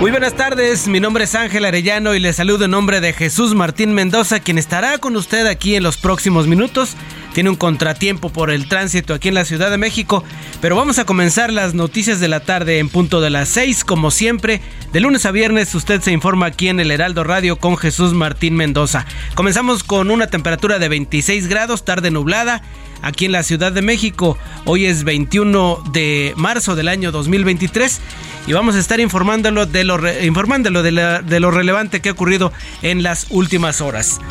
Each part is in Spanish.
Muy buenas tardes, mi nombre es Ángel Arellano y le saludo en nombre de Jesús Martín Mendoza, quien estará con usted aquí en los próximos minutos. Tiene un contratiempo por el tránsito aquí en la Ciudad de México, pero vamos a comenzar las noticias de la tarde en punto de las 6, como siempre. De lunes a viernes usted se informa aquí en el Heraldo Radio con Jesús Martín Mendoza. Comenzamos con una temperatura de 26 grados, tarde nublada aquí en la Ciudad de México. Hoy es 21 de marzo del año 2023 y vamos a estar informándolo de lo, informándolo de, lo relevante que ha ocurrido en las últimas horas.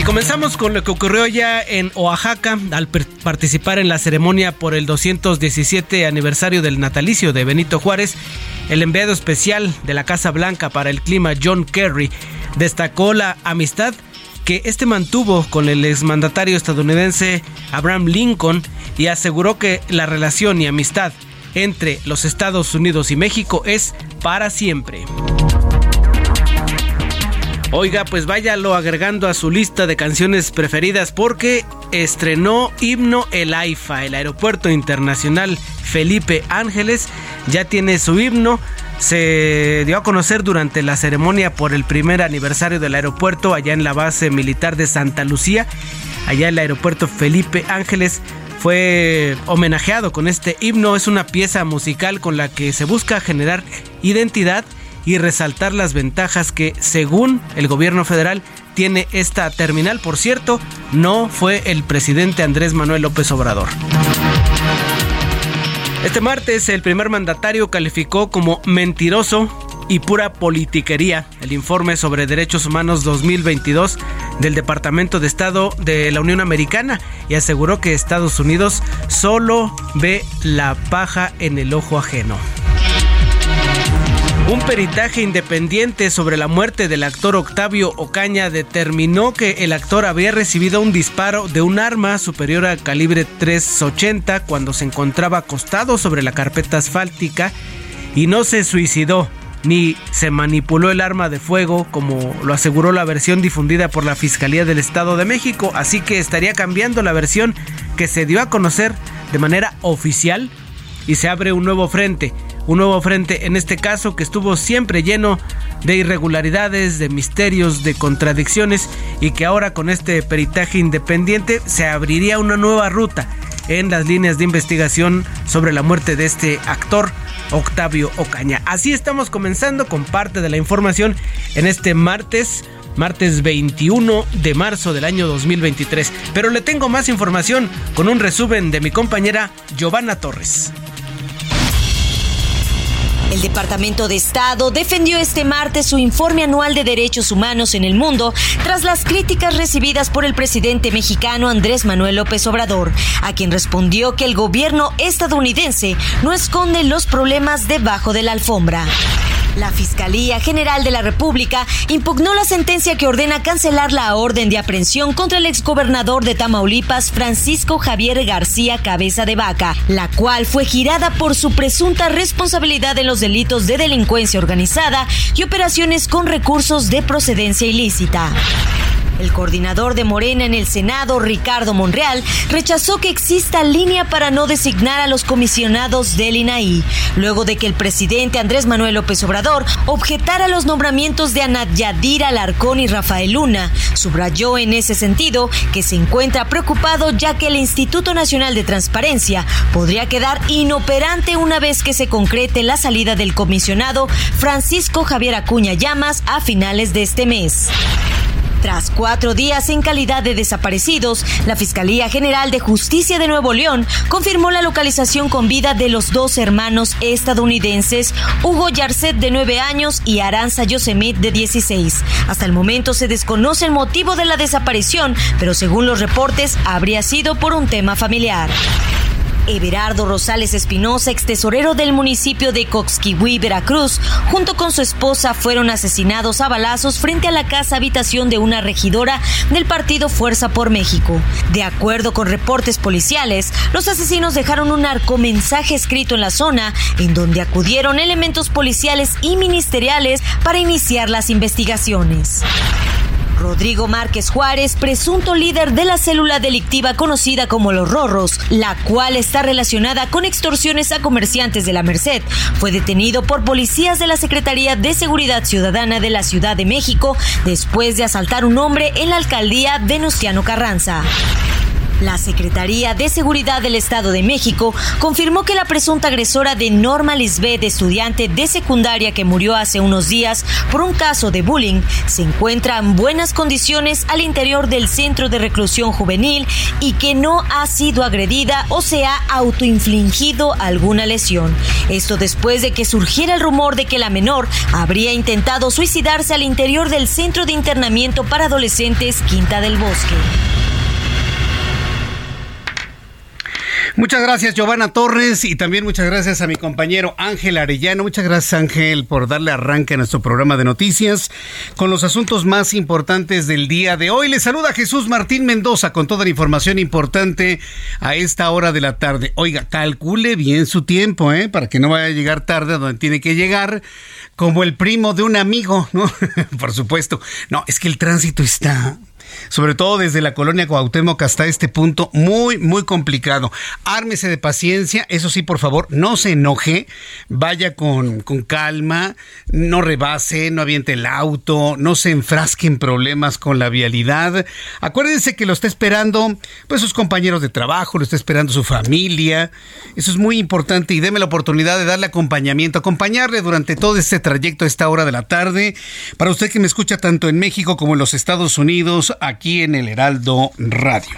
Y comenzamos con lo que ocurrió ya en Oaxaca al participar en la ceremonia por el 217 aniversario del natalicio de Benito Juárez. El enviado especial de la Casa Blanca para el clima John Kerry destacó la amistad que este mantuvo con el exmandatario estadounidense Abraham Lincoln y aseguró que la relación y amistad entre los Estados Unidos y México es para siempre. Oiga, pues váyalo agregando a su lista de canciones preferidas porque estrenó himno el AIFA, el Aeropuerto Internacional Felipe Ángeles, ya tiene su himno. Se dio a conocer durante la ceremonia por el primer aniversario del aeropuerto allá en la base militar de Santa Lucía, allá en el aeropuerto Felipe Ángeles fue homenajeado con este himno. Es una pieza musical con la que se busca generar identidad y resaltar las ventajas que, según el gobierno federal, tiene esta terminal. Por cierto, no fue el presidente Andrés Manuel López Obrador. Este martes el primer mandatario calificó como mentiroso y pura politiquería el informe sobre derechos humanos 2022 del Departamento de Estado de la Unión Americana y aseguró que Estados Unidos solo ve la paja en el ojo ajeno. Un peritaje independiente sobre la muerte del actor Octavio Ocaña determinó que el actor había recibido un disparo de un arma superior al calibre 380 cuando se encontraba acostado sobre la carpeta asfáltica y no se suicidó ni se manipuló el arma de fuego, como lo aseguró la versión difundida por la Fiscalía del Estado de México, así que estaría cambiando la versión que se dio a conocer de manera oficial y se abre un nuevo frente, un nuevo frente en este caso que estuvo siempre lleno de irregularidades, de misterios, de contradicciones y que ahora con este peritaje independiente se abriría una nueva ruta en las líneas de investigación sobre la muerte de este actor Octavio Ocaña. Así estamos comenzando con parte de la información en este martes martes 21 de marzo del año 2023. Pero le tengo más información con un resumen de mi compañera Giovanna Torres. El Departamento de Estado defendió este martes su informe anual de derechos humanos en el mundo tras las críticas recibidas por el presidente mexicano Andrés Manuel López Obrador, a quien respondió que el gobierno estadounidense no esconde los problemas debajo de la alfombra. La Fiscalía General de la República impugnó la sentencia que ordena cancelar la orden de aprehensión contra el exgobernador de Tamaulipas, Francisco Javier García Cabeza de Vaca, la cual fue girada por su presunta responsabilidad en los delitos de delincuencia organizada y operaciones con recursos de procedencia ilícita. El coordinador de Morena en el Senado, Ricardo Monreal, rechazó que exista línea para no designar a los comisionados del INAI, luego de que el presidente Andrés Manuel López Obrador objetara los nombramientos de Anat Yadira Alarcón y Rafael Luna. Subrayó en ese sentido que se encuentra preocupado ya que el Instituto Nacional de Transparencia podría quedar inoperante una vez que se concrete la salida del comisionado Francisco Javier Acuña Llamas a finales de este mes. Tras cuatro días en calidad de desaparecidos, la Fiscalía General de Justicia de Nuevo León confirmó la localización con vida de los dos hermanos estadounidenses, Hugo Yarcet de nueve años y Aranza Yosemite de 16. Hasta el momento se desconoce el motivo de la desaparición, pero según los reportes habría sido por un tema familiar. Everardo Rosales Espinosa, ex tesorero del municipio de Coxquihui, Veracruz, junto con su esposa fueron asesinados a balazos frente a la casa habitación de una regidora del partido Fuerza por México. De acuerdo con reportes policiales, los asesinos dejaron un arcomensaje escrito en la zona en donde acudieron elementos policiales y ministeriales para iniciar las investigaciones. Rodrigo Márquez Juárez, presunto líder de la célula delictiva conocida como Los Rorros, la cual está relacionada con extorsiones a comerciantes de la Merced, fue detenido por policías de la Secretaría de Seguridad Ciudadana de la Ciudad de México después de asaltar un hombre en la alcaldía Venustiano Carranza. La Secretaría de Seguridad del Estado de México confirmó que la presunta agresora de Norma Lisbeth, estudiante de secundaria que murió hace unos días por un caso de bullying, se encuentra en buenas condiciones al interior del centro de reclusión juvenil y que no ha sido agredida o se ha autoinfligido alguna lesión. Esto después de que surgiera el rumor de que la menor habría intentado suicidarse al interior del centro de internamiento para adolescentes Quinta del Bosque. Muchas gracias, Giovanna Torres, y también muchas gracias a mi compañero Ángel Arellano. Muchas gracias, Ángel, por darle arranque a nuestro programa de noticias con los asuntos más importantes del día de hoy. Le saluda Jesús Martín Mendoza con toda la información importante a esta hora de la tarde. Oiga, calcule bien su tiempo, ¿eh? Para que no vaya a llegar tarde a donde tiene que llegar, como el primo de un amigo, ¿no? por supuesto. No, es que el tránsito está sobre todo desde la colonia Cuauhtémoc hasta este punto, muy, muy complicado. Ármese de paciencia, eso sí, por favor, no se enoje, vaya con, con calma, no rebase, no aviente el auto, no se enfrasque en problemas con la vialidad. Acuérdense que lo está esperando, pues sus compañeros de trabajo, lo está esperando su familia. Eso es muy importante y deme la oportunidad de darle acompañamiento, acompañarle durante todo este trayecto a esta hora de la tarde. Para usted que me escucha tanto en México como en los Estados Unidos, aquí en el Heraldo Radio.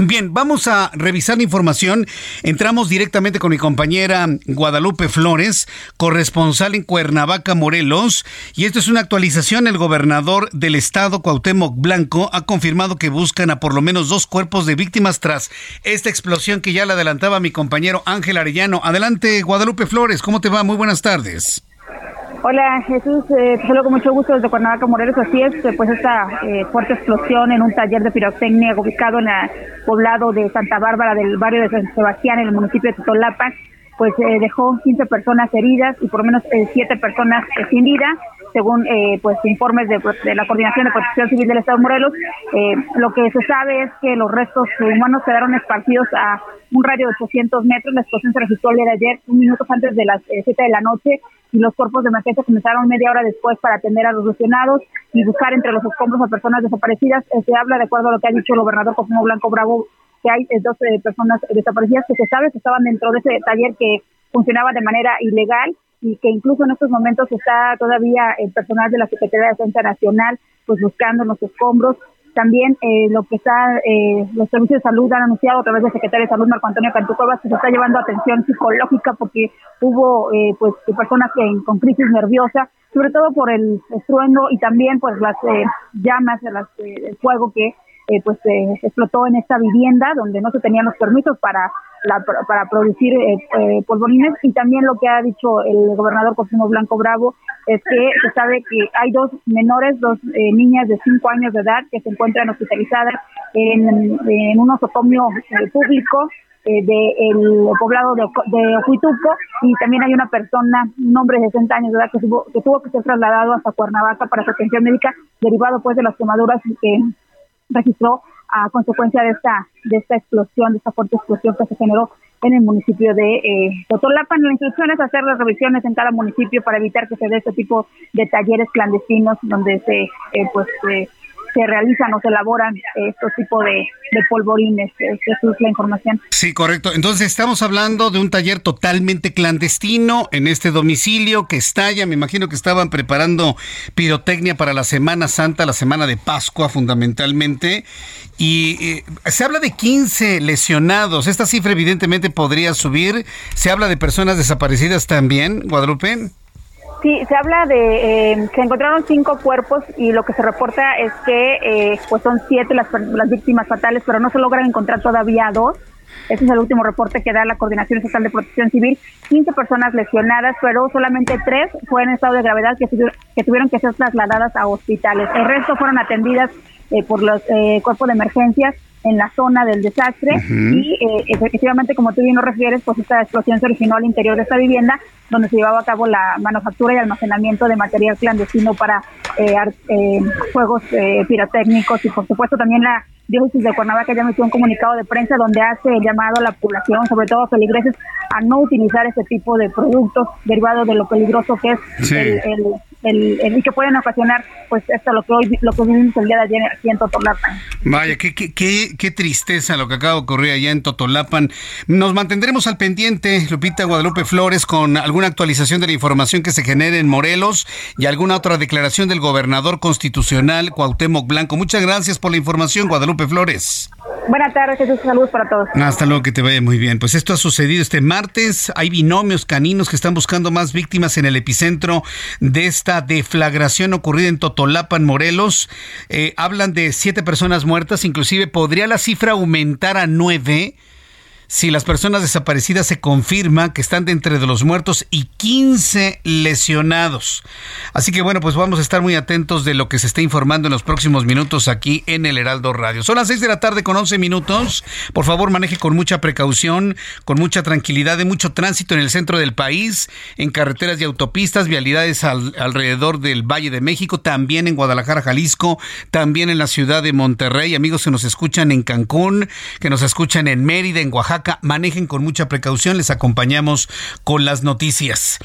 Bien, vamos a revisar la información. Entramos directamente con mi compañera Guadalupe Flores, corresponsal en Cuernavaca, Morelos. Y esto es una actualización. El gobernador del estado, Cuauhtémoc Blanco, ha confirmado que buscan a por lo menos dos cuerpos de víctimas tras esta explosión que ya le adelantaba mi compañero Ángel Arellano. Adelante, Guadalupe Flores. ¿Cómo te va? Muy buenas tardes. Hola Jesús, eh, saludo con mucho gusto desde Cuernavaca, Morelos. Así es, eh, pues esta eh, fuerte explosión en un taller de pirotecnia ubicado en el poblado de Santa Bárbara del barrio de San Sebastián, en el municipio de Totolapa, pues eh, dejó 15 personas heridas y por lo menos 7 personas sin vida según eh, pues informes de, de, la Coordinación de Protección Civil del Estado de Morelos, eh, lo que se sabe es que los restos humanos quedaron esparcidos a un radio de 800 metros. La explosión se registró el de ayer, un minuto antes de las 7 de la noche, y los cuerpos de emergencia comenzaron media hora después para atender a los lesionados y buscar entre los escombros a personas desaparecidas. se habla, de acuerdo a lo que ha dicho el gobernador Cosimo Blanco Bravo, que hay 12 personas desaparecidas que se sabe que estaban dentro de ese taller que funcionaba de manera ilegal y que incluso en estos momentos está todavía el personal de la Secretaría de Defensa Nacional pues buscando los escombros. También eh, lo que está, eh, los servicios de salud han anunciado a través del secretario de Salud Marco Antonio Cantucuevas que se está llevando atención psicológica porque hubo eh, pues personas que, con crisis nerviosa, sobre todo por el estruendo y también pues las eh, llamas, las, el fuego que eh, pues eh, explotó en esta vivienda donde no se tenían los permisos para la, para producir eh, eh, polvorines. Y también lo que ha dicho el gobernador Cosimo Blanco Bravo es que se sabe que hay dos menores, dos eh, niñas de cinco años de edad que se encuentran hospitalizadas en, en un osocomio público eh, del poblado de, de y también hay una persona, un hombre de 60 años de edad que tuvo, que tuvo que ser trasladado hasta Cuernavaca para su atención médica derivado pues de las quemaduras que registró a consecuencia de esta de esta explosión, de esta fuerte explosión que se generó en el municipio de eh, Totolapan. La instrucción es hacer las revisiones en cada municipio para evitar que se dé este tipo de talleres clandestinos donde se eh, pues eh, se realizan o se elaboran estos tipos de, polvorines. Esa es la información. Sí, correcto. Entonces estamos hablando de un taller totalmente clandestino en este domicilio que estalla. Me imagino que estaban preparando pirotecnia para la Semana Santa, la Semana de Pascua fundamentalmente. Y eh, se habla de 15 lesionados. Esta cifra evidentemente podría subir. Se habla de personas desaparecidas también, Guadalupe. Sí, se habla de, eh, se encontraron cinco cuerpos y lo que se reporta es que eh, pues son siete las, las víctimas fatales, pero no se logran encontrar todavía dos. Ese es el último reporte que da la Coordinación Estatal de Protección Civil. 15 personas lesionadas, pero solamente tres fueron en estado de gravedad que, que tuvieron que ser trasladadas a hospitales. El resto fueron atendidas eh, por los eh, cuerpos de emergencias en la zona del desastre y eh, efectivamente, como tú bien lo refieres, pues esta explosión se originó al interior de esta vivienda donde se llevaba a cabo la manufactura y almacenamiento de material clandestino para eh, eh, juegos pirotécnicos y por supuesto también la diócesis de Cuernavaca ya emitió un comunicado de prensa donde hace el llamado a la población, sobre todo a feligreses, a no utilizar ese tipo de productos derivados de lo peligroso que es el, el, y que pueden ocasionar pues esto lo que hoy lo que vivimos el día de ayer aquí en Totolapan. Vaya, qué, qué, qué, qué, tristeza lo que acaba de ocurrir allá en Totolapan. Nos mantendremos al pendiente, Lupita Guadalupe Flores, con alguna actualización de la información que se genere en Morelos y alguna otra declaración del gobernador constitucional Cuauhtémoc Blanco. Muchas gracias por la información, Guadalupe Flores. Buenas tardes, Jesús. Saludos para todos. Hasta luego, que te vaya muy bien. Pues esto ha sucedido este martes. Hay binomios caninos que están buscando más víctimas en el epicentro de esta deflagración ocurrida en Totolapan, Morelos. Eh, hablan de siete personas muertas, inclusive podría la cifra aumentar a nueve si las personas desaparecidas se confirma que están de entre de los muertos y 15 lesionados. Así que bueno, pues vamos a estar muy atentos de lo que se está informando en los próximos minutos aquí en el Heraldo Radio. Son las 6 de la tarde con 11 minutos. Por favor, maneje con mucha precaución, con mucha tranquilidad, de mucho tránsito en el centro del país, en carreteras y autopistas, vialidades alrededor del Valle de México, también en Guadalajara, Jalisco, también en la ciudad de Monterrey. Amigos que nos escuchan en Cancún, que nos escuchan en Mérida, en Oaxaca Manejen con mucha precaución, les acompañamos con las noticias.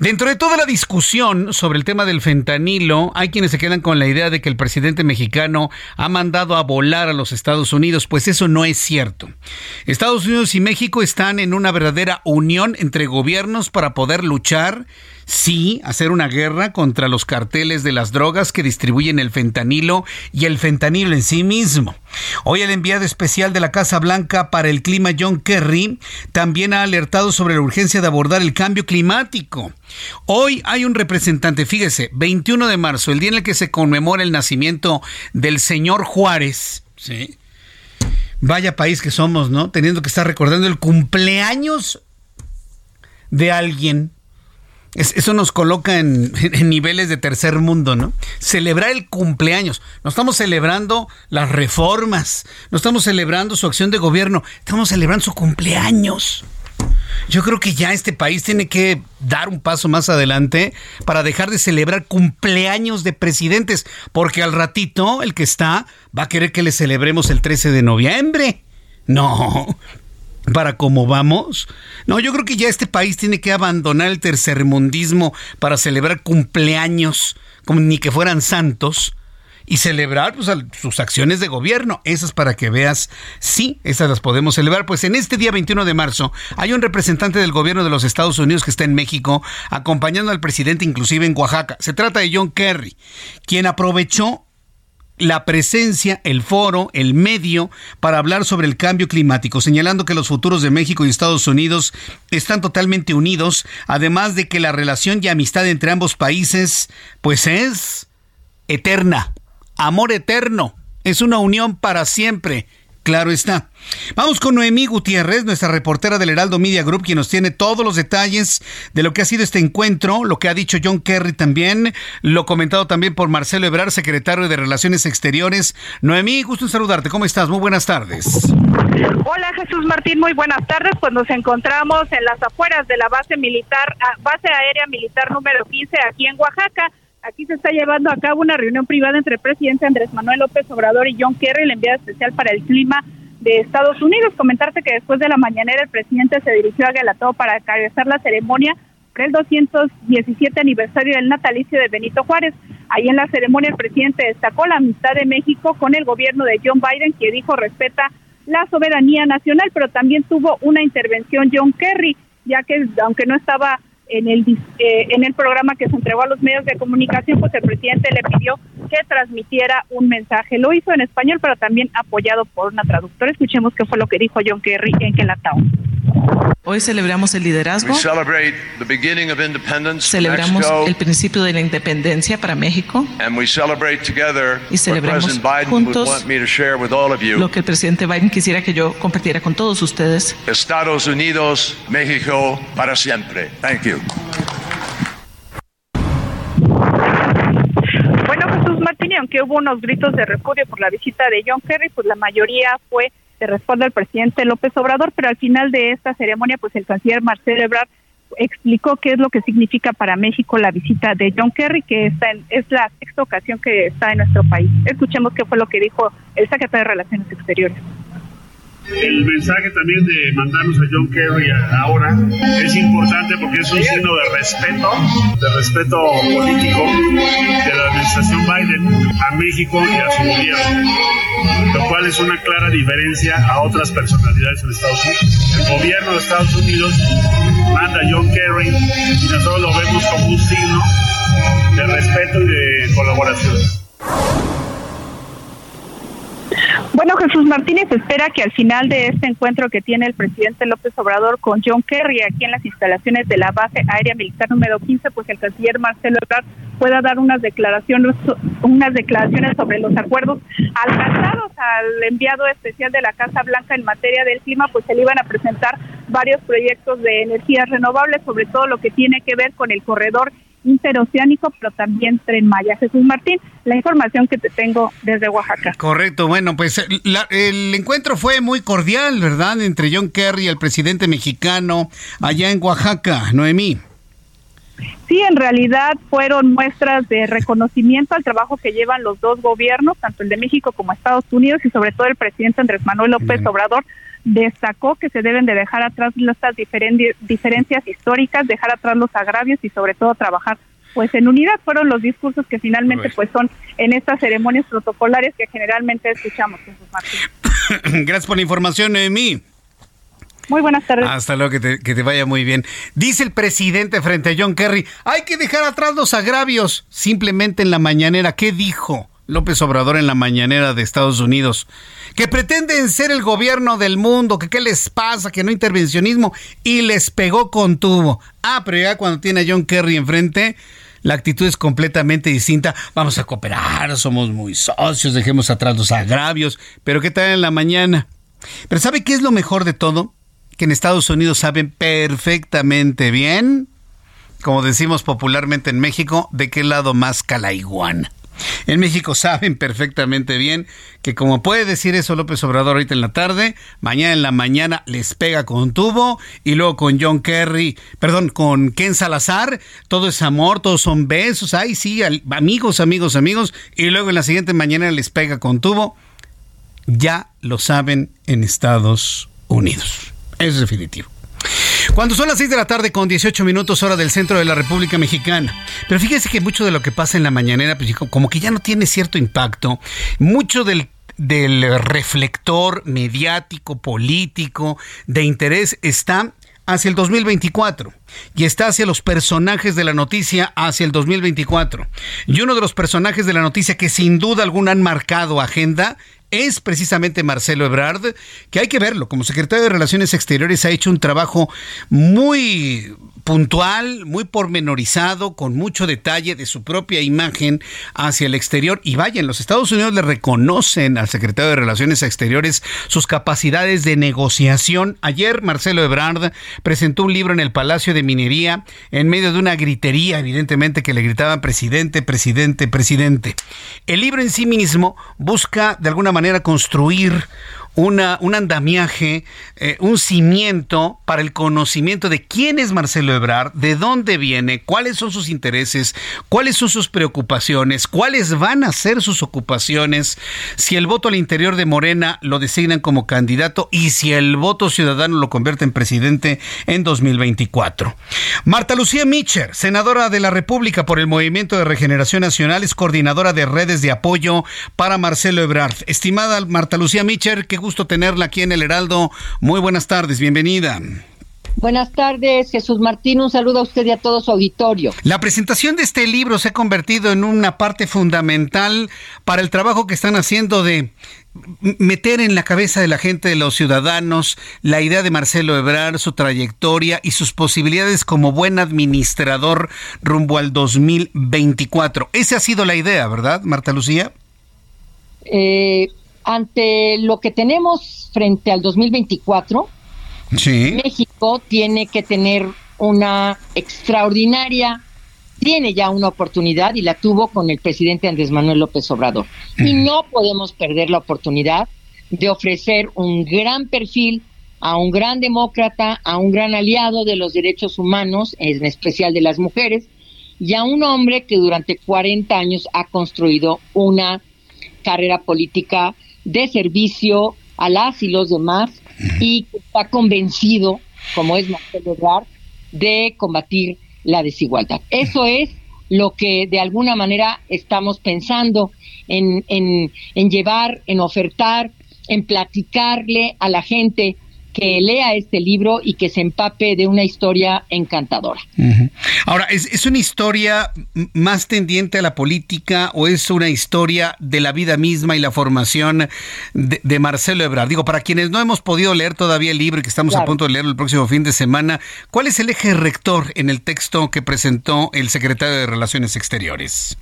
Dentro de toda la discusión sobre el tema del fentanilo, hay quienes se quedan con la idea de que el presidente mexicano ha mandado a volar a los Estados Unidos, pues eso no es cierto. Estados Unidos y México están en una verdadera unión entre gobiernos para poder luchar sí hacer una guerra contra los carteles de las drogas que distribuyen el fentanilo y el fentanilo en sí mismo. Hoy el enviado especial de la Casa Blanca para el clima John Kerry también ha alertado sobre la urgencia de abordar el cambio climático. Hoy hay un representante, fíjese, 21 de marzo, el día en el que se conmemora el nacimiento del señor Juárez, ¿sí? Vaya país que somos, ¿no? Teniendo que estar recordando el cumpleaños de alguien eso nos coloca en, niveles de tercer mundo, ¿no? Celebrar el cumpleaños. No estamos celebrando las reformas, no estamos celebrando su acción de gobierno, estamos celebrando su cumpleaños. Yo creo que ya este país tiene que dar un paso más adelante para dejar de celebrar cumpleaños de presidentes, porque al ratito el que está va a querer que le celebremos el 13 de noviembre. No, para cómo vamos. No, yo creo que ya este país tiene que abandonar el tercermundismo para celebrar cumpleaños como ni que fueran santos y celebrar pues, sus acciones de gobierno. Esas para que veas, sí, esas las podemos celebrar. Pues en este día 21 de marzo hay un representante del gobierno de los Estados Unidos que está en México acompañando al presidente inclusive en Oaxaca. Se trata de John Kerry, quien aprovechó la presencia, el foro, el medio para hablar sobre el cambio climático, señalando que los futuros de México y Estados Unidos están totalmente unidos, además de que la relación y amistad entre ambos países pues es eterna, amor eterno, es una unión para siempre. Claro está. Vamos con Noemí Gutiérrez, nuestra reportera del Heraldo Media Group, quien nos tiene todos los detalles de lo que ha sido este encuentro, lo que ha dicho John Kerry también, lo comentado también por Marcelo Ebrard, secretario de Relaciones Exteriores. Noemí, gusto en saludarte. ¿Cómo estás? Muy buenas tardes. Hola Jesús Martín, muy buenas tardes. Pues nos encontramos en las afueras de la base militar, ah, base aérea militar número 15 aquí en Oaxaca. Aquí se está llevando a cabo una reunión privada entre el presidente Andrés Manuel López Obrador y John Kerry, el enviado especial para el clima de Estados Unidos. Comentarte que después de la mañanera el presidente se dirigió a Galató para encabezar la ceremonia por el 217 aniversario del natalicio de Benito Juárez. Ahí en la ceremonia el presidente destacó la amistad de México con el gobierno de John Biden, que dijo respeta la soberanía nacional, pero también tuvo una intervención John Kerry, ya que aunque no estaba en el, eh, en el programa que se entregó a los medios de comunicación, pues el presidente le pidió que transmitiera un mensaje. Lo hizo en español, pero también apoyado por una traductora. Escuchemos qué fue lo que dijo John Kerry en Kelatao. Hoy celebramos el liderazgo. Celebramos el principio de la independencia para México. Y celebramos juntos lo que el presidente Biden quisiera que yo compartiera con todos ustedes. Estados Unidos, México, para siempre. Thank you. Bueno, Jesús Martín, aunque hubo unos gritos de repudio por la visita de John Kerry, pues la mayoría fue de respuesta al presidente López Obrador, pero al final de esta ceremonia, pues el canciller Marcelo Ebrard explicó qué es lo que significa para México la visita de John Kerry, que está es la sexta ocasión que está en nuestro país. Escuchemos qué fue lo que dijo el secretario de Relaciones Exteriores el mensaje también de mandarnos a John Kerry ahora es importante porque es un signo de respeto, de respeto político de la administración Biden a México y a su gobierno, lo cual es una clara diferencia a otras personalidades en Estados Unidos. El gobierno de Estados Unidos manda a John Kerry y nosotros lo vemos como un signo de respeto y de colaboración. Bueno, Jesús Martínez espera que al final de este encuentro que tiene el presidente López Obrador con John Kerry aquí en las instalaciones de la base aérea militar número 15, pues el canciller Marcelo Ebrard pueda dar unas declaraciones, unas declaraciones sobre los acuerdos alcanzados al enviado especial de la Casa Blanca en materia del clima, pues se le iban a presentar varios proyectos de energías renovables, sobre todo lo que tiene que ver con el corredor interoceánico, pero también Tren Maya. Jesús Martín, la información que te tengo desde Oaxaca. Correcto, bueno, pues el encuentro fue muy cordial, ¿verdad? Entre John Kerry y el presidente mexicano allá en Oaxaca, Noemí. Sí, en realidad fueron muestras de reconocimiento al trabajo que llevan los dos gobiernos, tanto el de México como Estados Unidos y sobre todo el presidente Andrés Manuel López Obrador destacó que se deben de dejar atrás estas diferencias históricas, dejar atrás los agravios y sobre todo trabajar pues en unidad fueron los discursos que finalmente pues son en estas ceremonias protocolares que generalmente escuchamos. Gracias por la información, Noemí. Muy buenas tardes. Hasta luego, que te, que te, vaya muy bien. Dice el presidente frente a John Kerry, hay que dejar atrás los agravios. Simplemente en la mañanera, ¿qué dijo López Obrador en la mañanera de Estados Unidos? que pretenden ser el gobierno del mundo, que qué les pasa, que no intervencionismo, y les pegó con tubo. Ah, pero ya cuando tiene a John Kerry enfrente, la actitud es completamente distinta. Vamos a cooperar, somos muy socios, dejemos atrás los agravios, pero ¿qué tal en la mañana? Pero ¿sabe qué es lo mejor de todo? Que en Estados Unidos saben perfectamente bien, como decimos popularmente en México, de qué lado más calaiguana. En México saben perfectamente bien que como puede decir eso López Obrador ahorita en la tarde, mañana en la mañana les pega con tubo y luego con John Kerry, perdón, con Ken Salazar, todo es amor, todos son besos, ay sí, amigos, amigos, amigos, y luego en la siguiente mañana les pega con tubo. Ya lo saben en Estados Unidos. Es definitivo. Cuando son las 6 de la tarde con 18 minutos hora del centro de la República Mexicana. Pero fíjese que mucho de lo que pasa en la mañanera, pues como que ya no tiene cierto impacto. Mucho del del reflector mediático, político, de interés está hacia el 2024 y está hacia los personajes de la noticia hacia el 2024. Y uno de los personajes de la noticia que sin duda alguna han marcado agenda es precisamente Marcelo Ebrard, que hay que verlo, como secretario de Relaciones Exteriores ha hecho un trabajo muy puntual, muy pormenorizado, con mucho detalle de su propia imagen hacia el exterior. Y vaya, en los Estados Unidos le reconocen al secretario de Relaciones Exteriores sus capacidades de negociación. Ayer Marcelo Ebrard presentó un libro en el Palacio de Minería en medio de una gritería, evidentemente, que le gritaban presidente, presidente, presidente. El libro en sí mismo busca de alguna manera construir una, un andamiaje, eh, un cimiento para el conocimiento de quién es Marcelo Ebrard, de dónde viene, cuáles son sus intereses, cuáles son sus preocupaciones, cuáles van a ser sus ocupaciones, si el voto al interior de Morena lo designan como candidato y si el voto ciudadano lo convierte en presidente en 2024. Marta Lucía Mitcher, senadora de la República por el Movimiento de Regeneración Nacional, es coordinadora de redes de apoyo para Marcelo Ebrard. Estimada Marta Lucía Mitcher, qué gusto tenerla aquí en el Heraldo. Muy buenas tardes, bienvenida. Buenas tardes, Jesús Martín. Un saludo a usted y a todo su auditorio. La presentación de este libro se ha convertido en una parte fundamental para el trabajo que están haciendo de meter en la cabeza de la gente, de los ciudadanos, la idea de Marcelo Ebrard, su trayectoria y sus posibilidades como buen administrador rumbo al 2024. Esa ha sido la idea, ¿verdad, Marta Lucía? Eh, ante lo que tenemos frente al 2024, México tiene que tener una extraordinaria, tiene ya una oportunidad y la tuvo con el presidente Andrés Manuel López Obrador. Y no podemos perder la oportunidad de ofrecer un gran perfil a un gran demócrata, a un gran aliado de los derechos humanos, en especial de las mujeres, y a un hombre que durante 40 años ha construido una carrera política de servicio a las y los demás y está convencido, como es Marcelo Ebrard, de combatir la desigualdad. Eso es lo que de alguna manera estamos pensando en, en, en llevar, en ofertar, en platicarle a la gente que lea este libro y que se empape de una historia encantadora. Ahora, ¿es, una historia más tendiente a la política o es una historia de la vida misma y la formación de, Marcelo Ebrard? Digo, para quienes no hemos podido leer todavía el libro y que estamos a punto de leerlo el próximo fin de semana, ¿cuál es el eje rector en el texto que presentó el secretario de Relaciones Exteriores?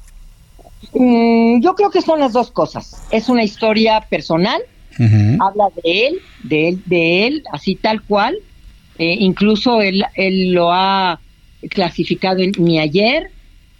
Mm, yo creo que son las dos cosas. Es una historia personal habla de él, de él, de él, así tal cual. Eh, incluso él, él lo ha clasificado en mi ayer,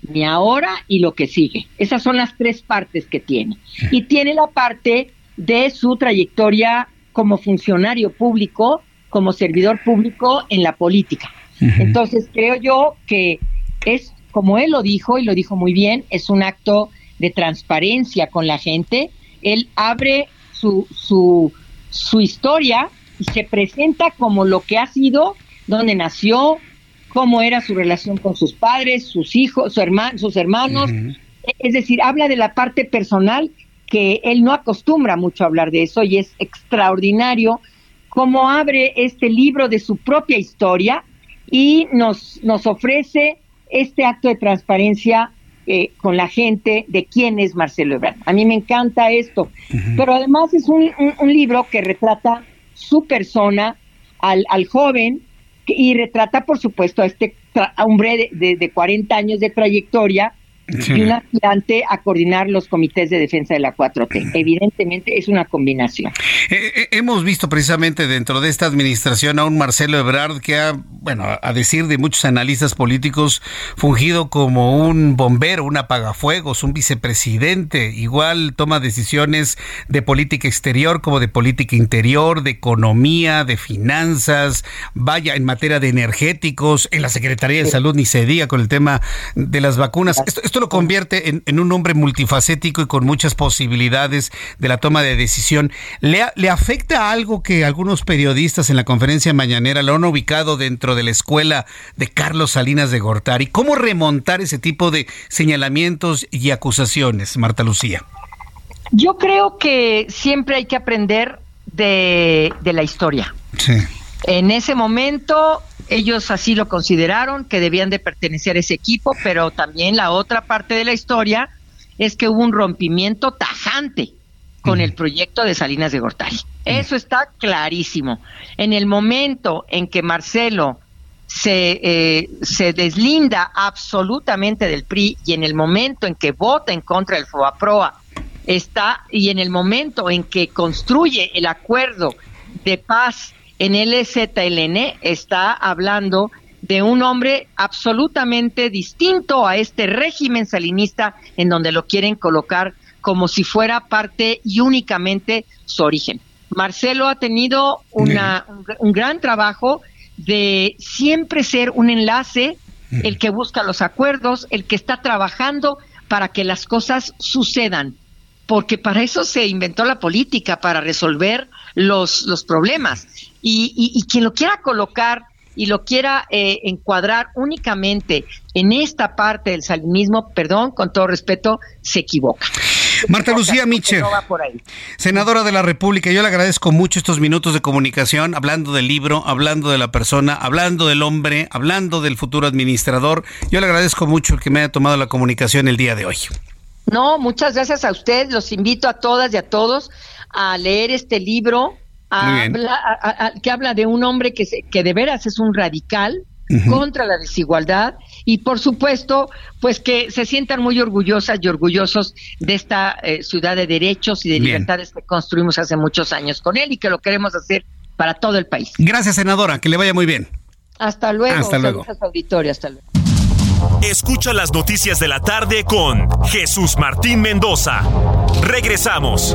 mi ahora y lo que sigue. Esas son las tres partes que tiene. Y tiene la parte de su trayectoria como funcionario público, como servidor público en la política. Entonces creo yo que es, como él lo dijo, y lo dijo muy bien, es un acto de transparencia con la gente. Él abre su, su, su historia y se presenta como lo que ha sido, donde nació, cómo era su relación con sus padres, sus hijos, su hermano, sus hermanos. Es decir, habla de la parte personal que él no acostumbra mucho a hablar de eso y es extraordinario cómo abre este libro de su propia historia y nos, nos ofrece este acto de transparencia eh, con la gente de quién es Marcelo Ebrard. A mí me encanta esto, pero además es un, libro que retrata su persona al, al joven y retrata, por supuesto, a este hombre de, de, de 40 años de trayectoria y un aspirante a coordinar los comités de defensa de la 4T. Evidentemente es una combinación. Eh, eh, hemos visto precisamente dentro de esta administración a un Marcelo Ebrard que ha, bueno, a decir de muchos analistas políticos, fungido como un bombero, un apagafuegos, un vicepresidente. Igual toma decisiones de política exterior como de política interior, de economía, de finanzas, vaya en materia de energéticos, en la Secretaría de Salud ni se diga con el tema de las vacunas. Esto, lo convierte en, un hombre multifacético y con muchas posibilidades de la toma de decisión. ¿Le, ¿Le afecta algo que algunos periodistas en la conferencia mañanera lo han ubicado dentro de la escuela de Carlos Salinas de Gortari? ¿Cómo remontar ese tipo de señalamientos y acusaciones, Marta Lucía? Yo creo que siempre hay que aprender de, de la historia. Sí. En ese momento ellos así lo consideraron, que debían de pertenecer a ese equipo, pero también la otra parte de la historia es que hubo un rompimiento tajante con el proyecto de Salinas de Gortari. Eso está clarísimo. En el momento en que Marcelo se, eh, se deslinda absolutamente del PRI y en el momento en que vota en contra del FOAPROA está y en el momento en que construye el acuerdo de paz en el ZLN está hablando de un hombre absolutamente distinto a este régimen salinista en donde lo quieren colocar como si fuera parte y únicamente su origen. Marcelo ha tenido una, un gran trabajo de siempre ser un enlace, el que busca los acuerdos, el que está trabajando para que las cosas sucedan, porque para eso se inventó la política, para resolver los, los problemas. Y, y, quien lo quiera colocar y lo quiera eh, encuadrar únicamente en esta parte del salinismo, perdón, con todo respeto, se equivoca. Marta Lucía Miche, senadora de la República, yo le agradezco mucho estos minutos de comunicación, hablando del libro, hablando de la persona, hablando del hombre, hablando del futuro administrador. Yo le agradezco mucho que me haya tomado la comunicación el día de hoy. No, muchas gracias a usted. Los invito a todas y a todos a leer este libro, que habla de un hombre que, que de veras es un radical, contra la desigualdad y por supuesto pues que se sientan muy orgullosas y orgullosos de esta eh, ciudad de derechos y de libertades que construimos hace muchos años con él y que lo queremos hacer para todo el país. Gracias senadora, que le vaya muy bien. Hasta luego. Hasta luego. Auditorio, hasta luego. Escucha las noticias de la tarde con Jesús Martín Mendoza. Regresamos.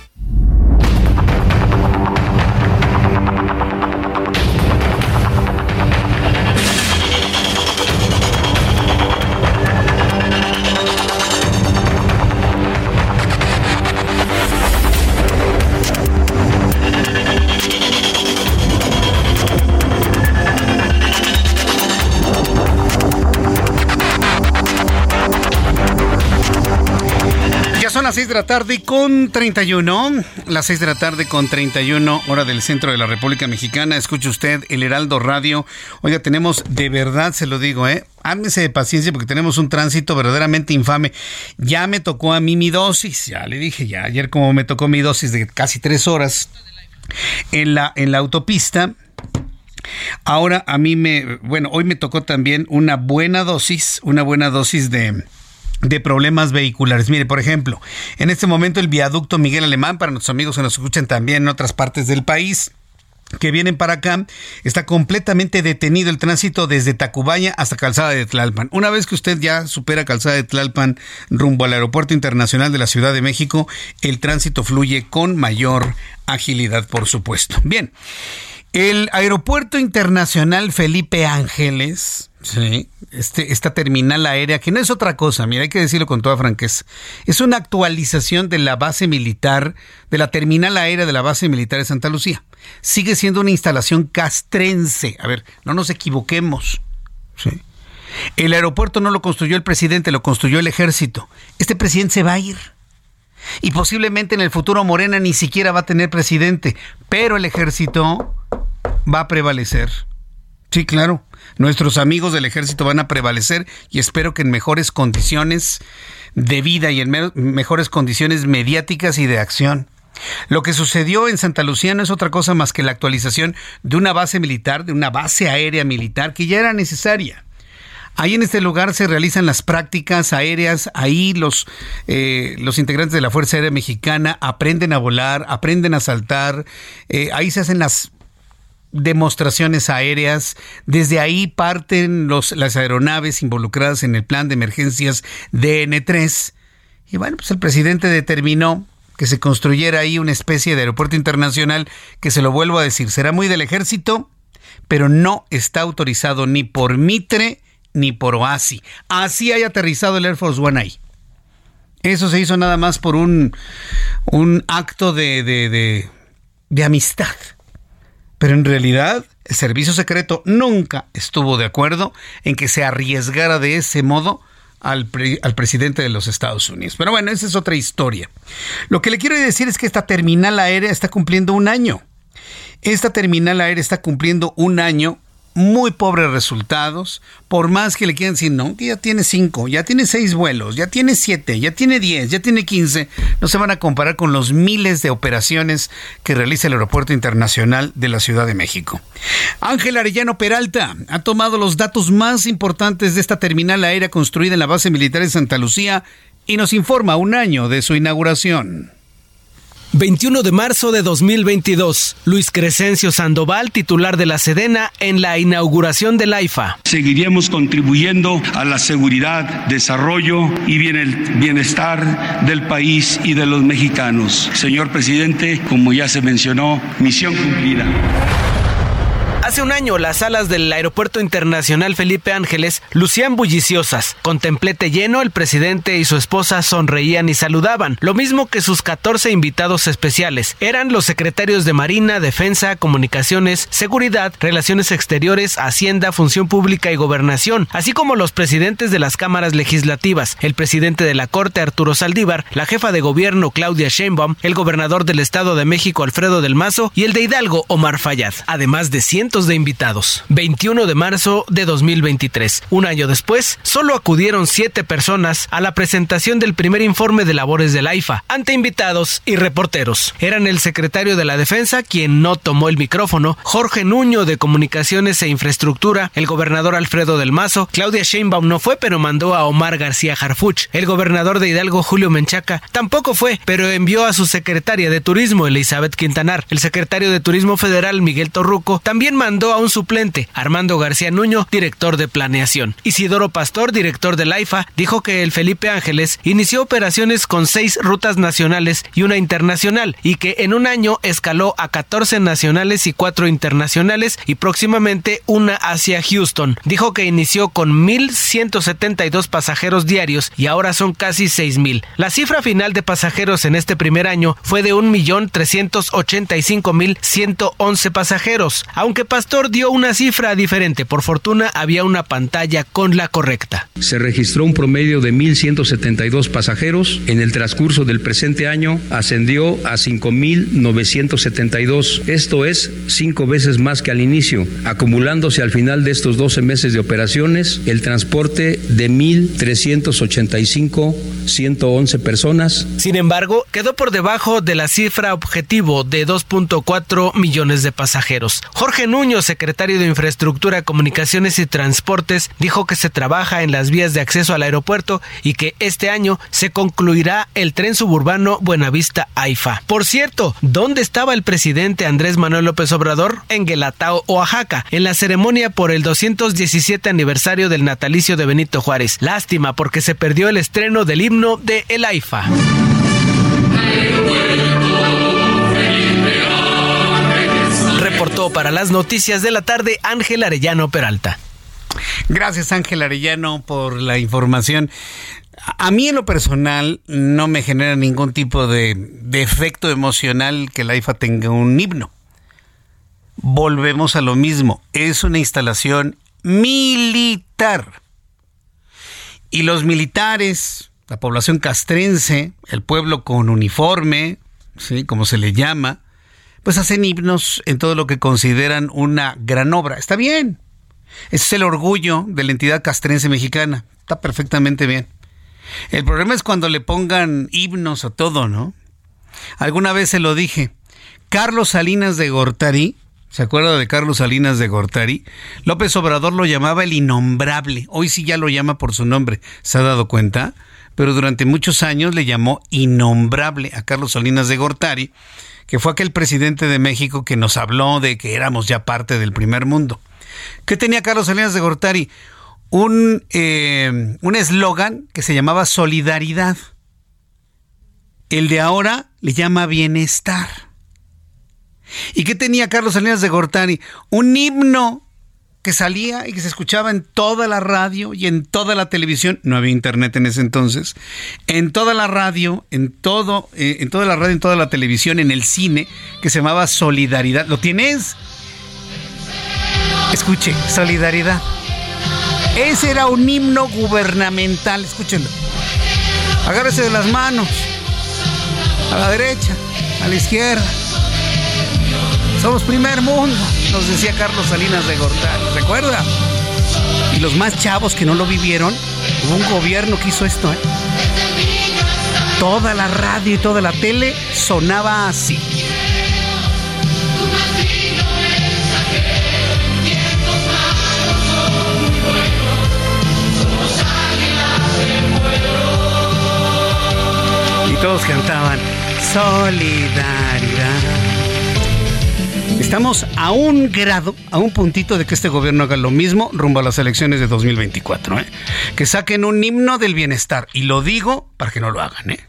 Thank you. Las 6 de la tarde con 31. Las 6 de la tarde con 31, hora del centro de la República Mexicana. Escuche usted el Heraldo Radio. Oiga, tenemos, de verdad se lo digo, ¿eh? Hámese de paciencia porque tenemos un tránsito verdaderamente infame. Ya me tocó a mí mi dosis, ya le dije, ya ayer como me tocó mi dosis de casi tres horas en la, en la autopista. Ahora a mí me, bueno, hoy me tocó también una buena dosis, una buena dosis de de problemas vehiculares. Mire, por ejemplo, en este momento el viaducto Miguel Alemán, para nuestros amigos que nos escuchan también en otras partes del país, que vienen para acá, está completamente detenido el tránsito desde Tacubaya hasta Calzada de Tlalpan. Una vez que usted ya supera Calzada de Tlalpan rumbo al Aeropuerto Internacional de la Ciudad de México, el tránsito fluye con mayor agilidad, por supuesto. Bien, el Aeropuerto Internacional Felipe Ángeles, Sí, este, esta terminal aérea, que no es otra cosa, mira, hay que decirlo con toda franqueza, es una actualización de la base militar, de la terminal aérea de la base militar de Santa Lucía. Sigue siendo una instalación castrense. A ver, no nos equivoquemos. El aeropuerto no lo construyó el presidente, lo construyó el ejército. Este presidente se va a ir. Y posiblemente en el futuro Morena ni siquiera va a tener presidente, pero el ejército va a prevalecer. Sí, claro. Nuestros amigos del ejército van a prevalecer y espero que en mejores condiciones de vida y en mejores condiciones mediáticas y de acción. Lo que sucedió en Santa Lucía no es otra cosa más que la actualización de una base militar, de una base aérea militar que ya era necesaria. Ahí en este lugar se realizan las prácticas aéreas, ahí los, eh, los integrantes de la Fuerza Aérea Mexicana aprenden a volar, aprenden a saltar, eh, ahí se hacen las demostraciones aéreas. Desde ahí parten los, las aeronaves involucradas en el plan de emergencias DN3. Y bueno, pues el presidente determinó que se construyera ahí una especie de aeropuerto internacional que se lo vuelvo a decir, será muy del ejército, pero no está autorizado ni por Mitre ni por OASI. Así haya aterrizado el Air Force One ahí. Eso se hizo nada más por un, un acto de, de, de amistad. Pero en realidad el servicio secreto nunca estuvo de acuerdo en que se arriesgara de ese modo al, al, presidente de los Estados Unidos. Pero bueno, esa es otra historia. Lo que le quiero decir es que esta terminal aérea está cumpliendo un año. Esta terminal aérea está cumpliendo un año muy pobres resultados, por más que le quieran decir, no, ya tiene cinco, ya tiene seis vuelos, ya tiene siete, ya tiene diez, ya tiene quince, no se van a comparar con los miles de operaciones que realiza el Aeropuerto Internacional de la Ciudad de México. Ángel Arellano Peralta ha tomado los datos más importantes de esta terminal aérea construida en la base militar de Santa Lucía y nos informa un año de su inauguración. 21 de marzo de 2022. Luis Crescencio Sandoval, titular de la Sedena, en la inauguración del AIFA. Seguiremos contribuyendo a la seguridad, desarrollo y bienestar del país y de los mexicanos. Señor presidente, como ya se mencionó, misión cumplida. Hace un año las salas del Aeropuerto Internacional Felipe Ángeles lucían bulliciosas. Con templete lleno, el presidente y su esposa sonreían y saludaban, lo mismo que sus 14 invitados especiales. Eran los secretarios de Marina, Defensa, Comunicaciones, Seguridad, Relaciones Exteriores, Hacienda, Función Pública y Gobernación, así como los presidentes de las cámaras legislativas, el presidente de la Corte Arturo Saldívar, la jefa de gobierno Claudia Sheinbaum, el gobernador del Estado de México Alfredo del Mazo y el de Hidalgo Omar Fayad, además de cientos de invitados. 21 de marzo de 2023. Un año después, solo acudieron siete personas a la presentación del primer informe de labores del AIFA, ante invitados y reporteros. Eran el secretario de la Defensa, quien no tomó el micrófono, Jorge Nuño de Comunicaciones e Infraestructura, el gobernador Alfredo del Mazo, Claudia Sheinbaum no fue, pero mandó a Omar García Harfuch. El gobernador de Hidalgo, Julio Menchaca, tampoco fue, pero envió a su secretaria de Turismo, Elizabeth Quintanar. El secretario de Turismo Federal, Miguel Torruco, también mandó a un suplente, Armando García Nuño, director de planeación. Isidoro Pastor, director del AIFA, dijo que el Felipe Ángeles inició operaciones con seis rutas nacionales y una internacional y que en un año escaló a 14 nacionales y cuatro internacionales y próximamente una hacia Houston. Dijo que inició con 1.172 pasajeros diarios y ahora son casi 6.000. La cifra final de pasajeros en este primer año fue de 1.385.111 pasajeros, aunque Pastor dio una cifra diferente. Por fortuna había una pantalla con la correcta. Se registró un promedio de 1.172 pasajeros. En el transcurso del presente año ascendió a 5.972. Esto es cinco veces más que al inicio, acumulándose al final de estos 12 meses de operaciones el transporte de 1.385 111 personas. Sin embargo, quedó por debajo de la cifra objetivo de 2.4 millones de pasajeros. Jorge Nuño, secretario de Infraestructura, Comunicaciones y Transportes, dijo que se trabaja en las vías de acceso al aeropuerto y que este año se concluirá el tren suburbano Buenavista AIFA. Por cierto, ¿dónde estaba el presidente Andrés Manuel López Obrador? En Guelatao, Oaxaca, en la ceremonia por el 217 aniversario del natalicio de Benito Juárez. Lástima porque se perdió el estreno del himno de El AIFA. Para las noticias de la tarde Ángel Arellano Peralta. Gracias Ángel Arellano por la información. A mí en lo personal no me genera ningún tipo de, de efecto emocional que la IFA tenga un himno. Volvemos a lo mismo, es una instalación militar. Y los militares, la población castrense, el pueblo con uniforme, ¿sí? como se le llama, pues hacen himnos en todo lo que consideran una gran obra. Está bien. Ese es el orgullo de la entidad castrense mexicana. Está perfectamente bien. El problema es cuando le pongan himnos a todo, ¿no? Alguna vez se lo dije. Carlos Salinas de Gortari, ¿se acuerda de Carlos Salinas de Gortari? López Obrador lo llamaba el innombrable. Hoy sí ya lo llama por su nombre. ¿Se ha dado cuenta? Pero durante muchos años le llamó innombrable a Carlos Salinas de Gortari que fue aquel presidente de México que nos habló de que éramos ya parte del primer mundo. ¿Qué tenía Carlos Salinas de Gortari? Un eh, un eslogan que se llamaba solidaridad. El de ahora le llama bienestar. ¿Y qué tenía Carlos Salinas de Gortari? Un himno que salía y que se escuchaba en toda la radio y en toda la televisión, no había internet en ese entonces, en toda la radio, en todo, eh, en toda la radio, en toda la televisión, en el cine, que se llamaba Solidaridad. ¿Lo tienes? Escuche, Solidaridad. Ese era un himno gubernamental, escúchenlo. Agárrese de las manos, a la derecha, a la izquierda somos primer mundo, nos decía Carlos Salinas de Gortari, ¿recuerda? Y los más chavos que no lo vivieron, hubo un gobierno que hizo esto, ¿eh? Toda la radio y toda la tele sonaba así. Y todos cantaban Solidaridad. Estamos a un grado, a un puntito de que este gobierno haga lo mismo rumbo a las elecciones de 2024. ¿eh? Que saquen un himno del bienestar. Y lo digo para que no lo hagan. ¿eh?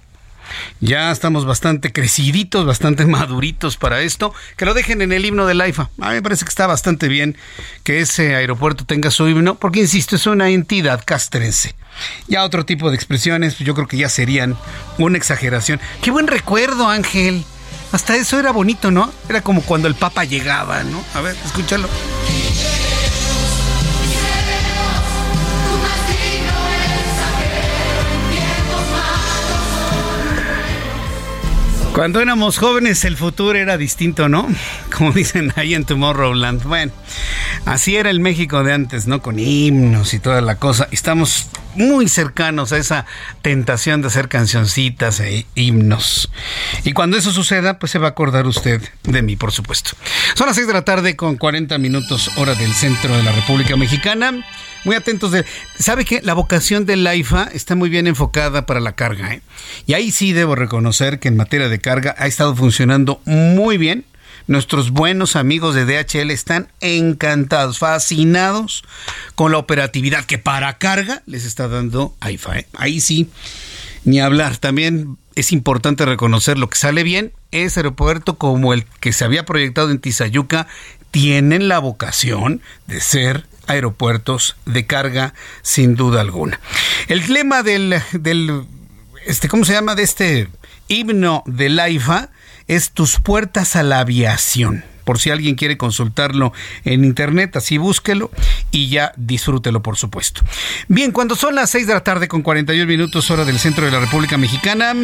Ya estamos bastante creciditos, bastante maduritos para esto. Que lo dejen en el himno del AIFA. A mí me parece que está bastante bien que ese aeropuerto tenga su himno, porque insisto, es una entidad castrense. Ya otro tipo de expresiones, yo creo que ya serían una exageración. Qué buen recuerdo, Ángel. Hasta eso era bonito, ¿no? Era como cuando el Papa llegaba, ¿no? A ver, escúchalo. Cuando éramos jóvenes el futuro era distinto, ¿no? Como dicen ahí en Tomorrowland. Bueno, así era el México de antes, ¿no? Con himnos y toda la cosa. Estamos muy cercanos a esa tentación de hacer cancioncitas e himnos. Y cuando eso suceda, pues se va a acordar usted de mí, por supuesto. Son las 6 de la tarde con 40 minutos hora del centro de la República Mexicana muy atentos de... ¿Sabe que La vocación del AIFA está muy bien enfocada para la carga. ¿eh? Y ahí sí debo reconocer que en materia de carga ha estado funcionando muy bien. Nuestros buenos amigos de DHL están encantados, fascinados con la operatividad que para carga les está dando AIFA. Ahí sí, ni hablar. También es importante reconocer lo que sale bien. Ese aeropuerto como el que se había proyectado en Tizayuca tienen la vocación de ser aeropuertos de carga, sin duda alguna. El lema del, del este, ¿cómo se llama? De este himno del AIFA es tus puertas a la aviación. Por si alguien quiere consultarlo en internet, así búsquelo y ya disfrútelo, por supuesto. Bien, cuando son las 6 de la tarde con 41 minutos hora del centro de la República Mexicana,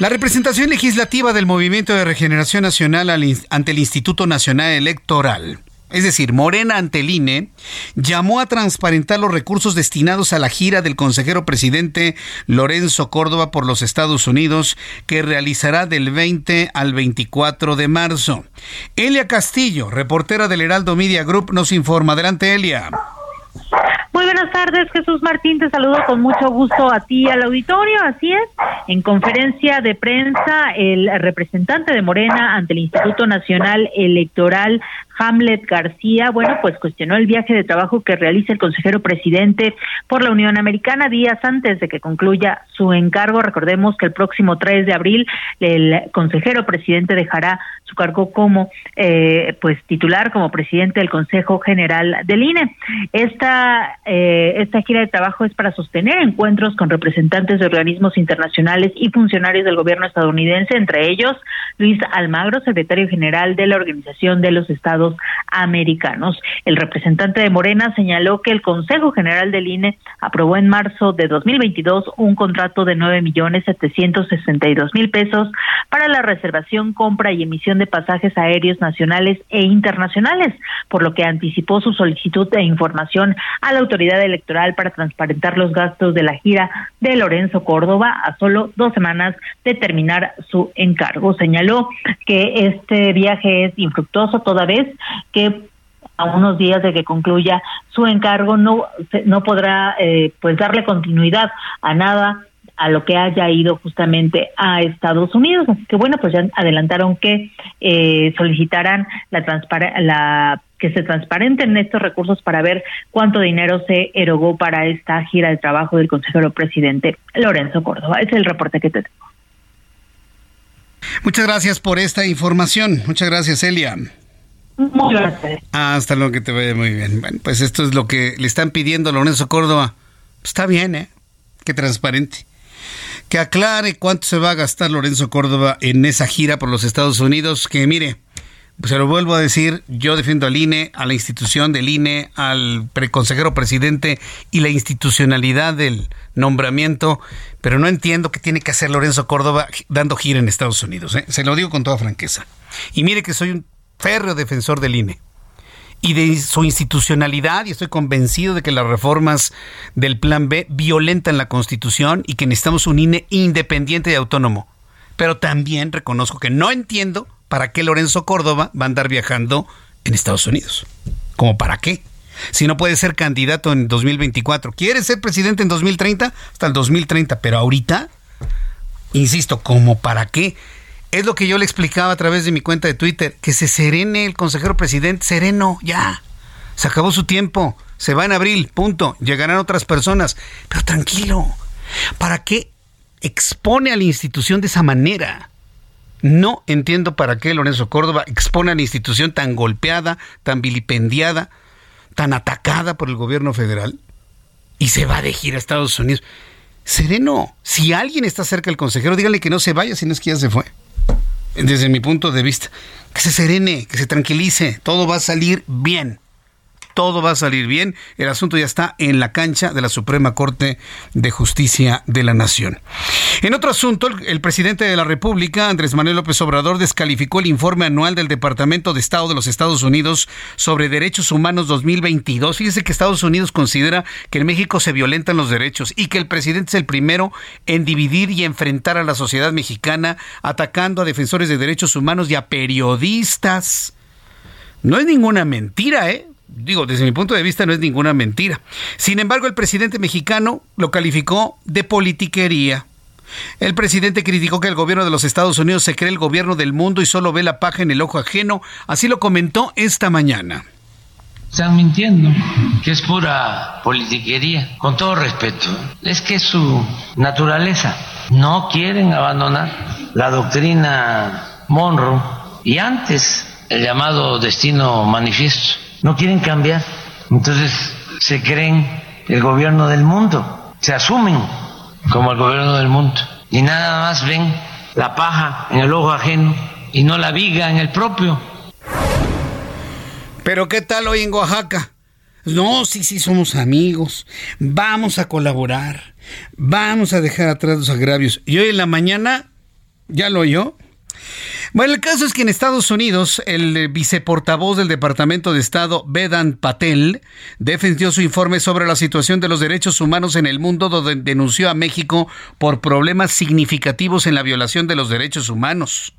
la representación legislativa del Movimiento de Regeneración Nacional ante el Instituto Nacional Electoral es decir, Morena ante el INE, llamó a transparentar los recursos destinados a la gira del consejero presidente Lorenzo Córdoba por los Estados Unidos, que realizará del 20 al 24 de marzo. Elia Castillo, reportera del Heraldo Media Group, nos informa. Adelante, Elia. Muy buenas tardes, Jesús Martín. Te saludo con mucho gusto a ti al auditorio. Así es, en conferencia de prensa, el representante de Morena ante el Instituto Nacional Electoral, Hamlet García, bueno, pues cuestionó el viaje de trabajo que realiza el consejero presidente por la Unión Americana días antes de que concluya su encargo. Recordemos que el próximo 3 de abril el consejero presidente dejará su cargo como eh, pues titular como presidente del Consejo General del INE. Esta eh, esta gira de trabajo es para sostener encuentros con representantes de organismos internacionales y funcionarios del gobierno estadounidense, entre ellos Luis Almagro, secretario general de la Organización de los Estados Americanos. El representante de Morena señaló que el Consejo General del INE aprobó en marzo de 2022 un contrato de nueve millones setecientos sesenta y dos mil pesos para la reservación, compra y emisión de pasajes aéreos nacionales e internacionales, por lo que anticipó su solicitud de información a la autoridad electoral para transparentar los gastos de la gira de Lorenzo Córdoba a solo dos semanas de terminar su encargo. Señaló que este viaje es infructuoso toda vez que a unos días de que concluya su encargo no no podrá eh, pues darle continuidad a nada a lo que haya ido justamente a Estados Unidos. Así que bueno, pues ya adelantaron que eh, solicitarán la, la que se transparenten estos recursos para ver cuánto dinero se erogó para esta gira de trabajo del consejero presidente Lorenzo Córdoba. Es el reporte que te tengo. Muchas gracias por esta información. Muchas gracias, Elia. Muy gracias. hasta luego, que te vaya muy bien. Bueno, pues esto es lo que le están pidiendo a Lorenzo Córdoba. Está bien, ¿eh? Que transparente. Que aclare cuánto se va a gastar Lorenzo Córdoba en esa gira por los Estados Unidos. Que mire, se lo vuelvo a decir, yo defiendo al INE, a la institución del INE, al preconsejero presidente y la institucionalidad del nombramiento, pero no entiendo qué tiene que hacer Lorenzo Córdoba dando gira en Estados Unidos. ¿eh? Se lo digo con toda franqueza. Y mire que soy un férreo defensor del INE y de su institucionalidad y estoy convencido de que las reformas del Plan B violentan la Constitución y que necesitamos un INE independiente y autónomo. Pero también reconozco que no entiendo para qué Lorenzo Córdoba va a andar viajando en Estados Unidos. ¿Cómo para qué? Si no puede ser candidato en 2024. ¿Quiere ser presidente en 2030? Hasta el 2030. Pero ahorita, insisto, ¿cómo para qué? Es lo que yo le explicaba a través de mi cuenta de Twitter, que se serene el consejero presidente, sereno, ya. Se acabó su tiempo, se va en abril, punto. Llegarán otras personas, pero tranquilo. ¿Para qué expone a la institución de esa manera? No entiendo para qué Lorenzo Córdoba expone a la institución tan golpeada, tan vilipendiada, tan atacada por el gobierno federal y se va de gira a Estados Unidos. Sereno, si alguien está cerca del consejero, dígale que no se vaya, si no es que ya se fue desde mi punto de vista. Que se serene, que se tranquilice, todo va a salir bien todo va a salir bien. El asunto ya está en la cancha de la Suprema Corte de Justicia de la Nación. En otro asunto, el, presidente de la República, Andrés Manuel López Obrador, descalificó el informe anual del Departamento de Estado de los Estados Unidos sobre Derechos Humanos 2022. Fíjese que Estados Unidos considera que en México se violentan los derechos y que el presidente es el primero en dividir y enfrentar a la sociedad mexicana, atacando a defensores de derechos humanos y a periodistas. No es ninguna mentira, ¿eh? Digo, desde mi punto de vista no es ninguna mentira. Sin embargo, el presidente mexicano lo calificó de politiquería. El presidente criticó que el gobierno de los Estados Unidos se cree el gobierno del mundo y solo ve la paja en el ojo ajeno. Así lo comentó esta mañana. Están mintiendo, que es pura politiquería, con todo respeto. Es que su naturaleza. No quieren abandonar la doctrina Monroe y antes el llamado destino manifiesto no quieren cambiar. Entonces se creen el gobierno del mundo, se asumen como el gobierno del mundo y nada más ven la paja en el ojo ajeno y no la viga en el propio. Pero ¿qué tal hoy en Oaxaca? No, sí, sí, somos amigos. Vamos a colaborar. Vamos a dejar atrás los agravios. Y hoy en la mañana, ¿ya lo oyó? Bueno, el caso es que en Estados Unidos, el viceportavoz del Departamento de Estado, Vedan Patel, defendió su informe sobre la situación de los derechos humanos en el mundo, donde denunció a México por problemas significativos en la violación de los derechos humanos.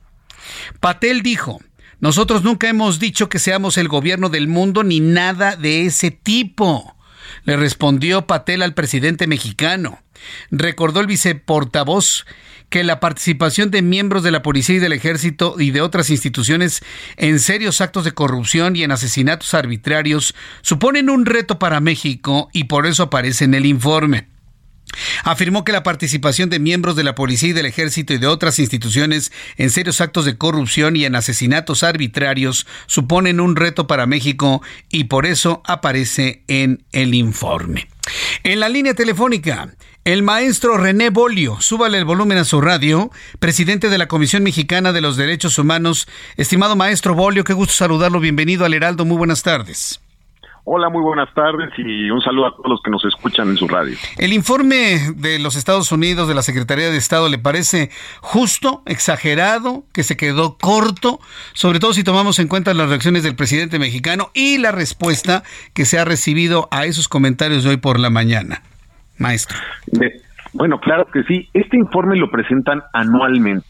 Patel dijo, nosotros nunca hemos dicho que seamos el gobierno del mundo ni nada de ese tipo. Le respondió Patel al presidente mexicano. Recordó el viceportavoz que la participación de miembros de la policía y del ejército y de otras instituciones en serios actos de corrupción y en asesinatos arbitrarios suponen un reto para México y por eso aparece en el informe. Afirmó que la participación de miembros de la policía y del ejército y de otras instituciones en serios actos de corrupción y en asesinatos arbitrarios suponen un reto para México y por eso aparece en el informe. En la línea telefónica, el maestro René Bolio, súbale el volumen a su radio, presidente de la Comisión Mexicana de los Derechos Humanos. Estimado maestro Bolio, qué gusto saludarlo. Bienvenido al Heraldo. Muy buenas tardes. Hola, muy buenas tardes y un saludo a todos los que nos escuchan en su radio. ¿El informe de los Estados Unidos, de la Secretaría de Estado, le parece justo, exagerado, que se quedó corto, sobre todo si tomamos en cuenta las reacciones del presidente mexicano y la respuesta que se ha recibido a esos comentarios de hoy por la mañana? maestro? bueno, claro que sí. Este informe lo presentan anualmente.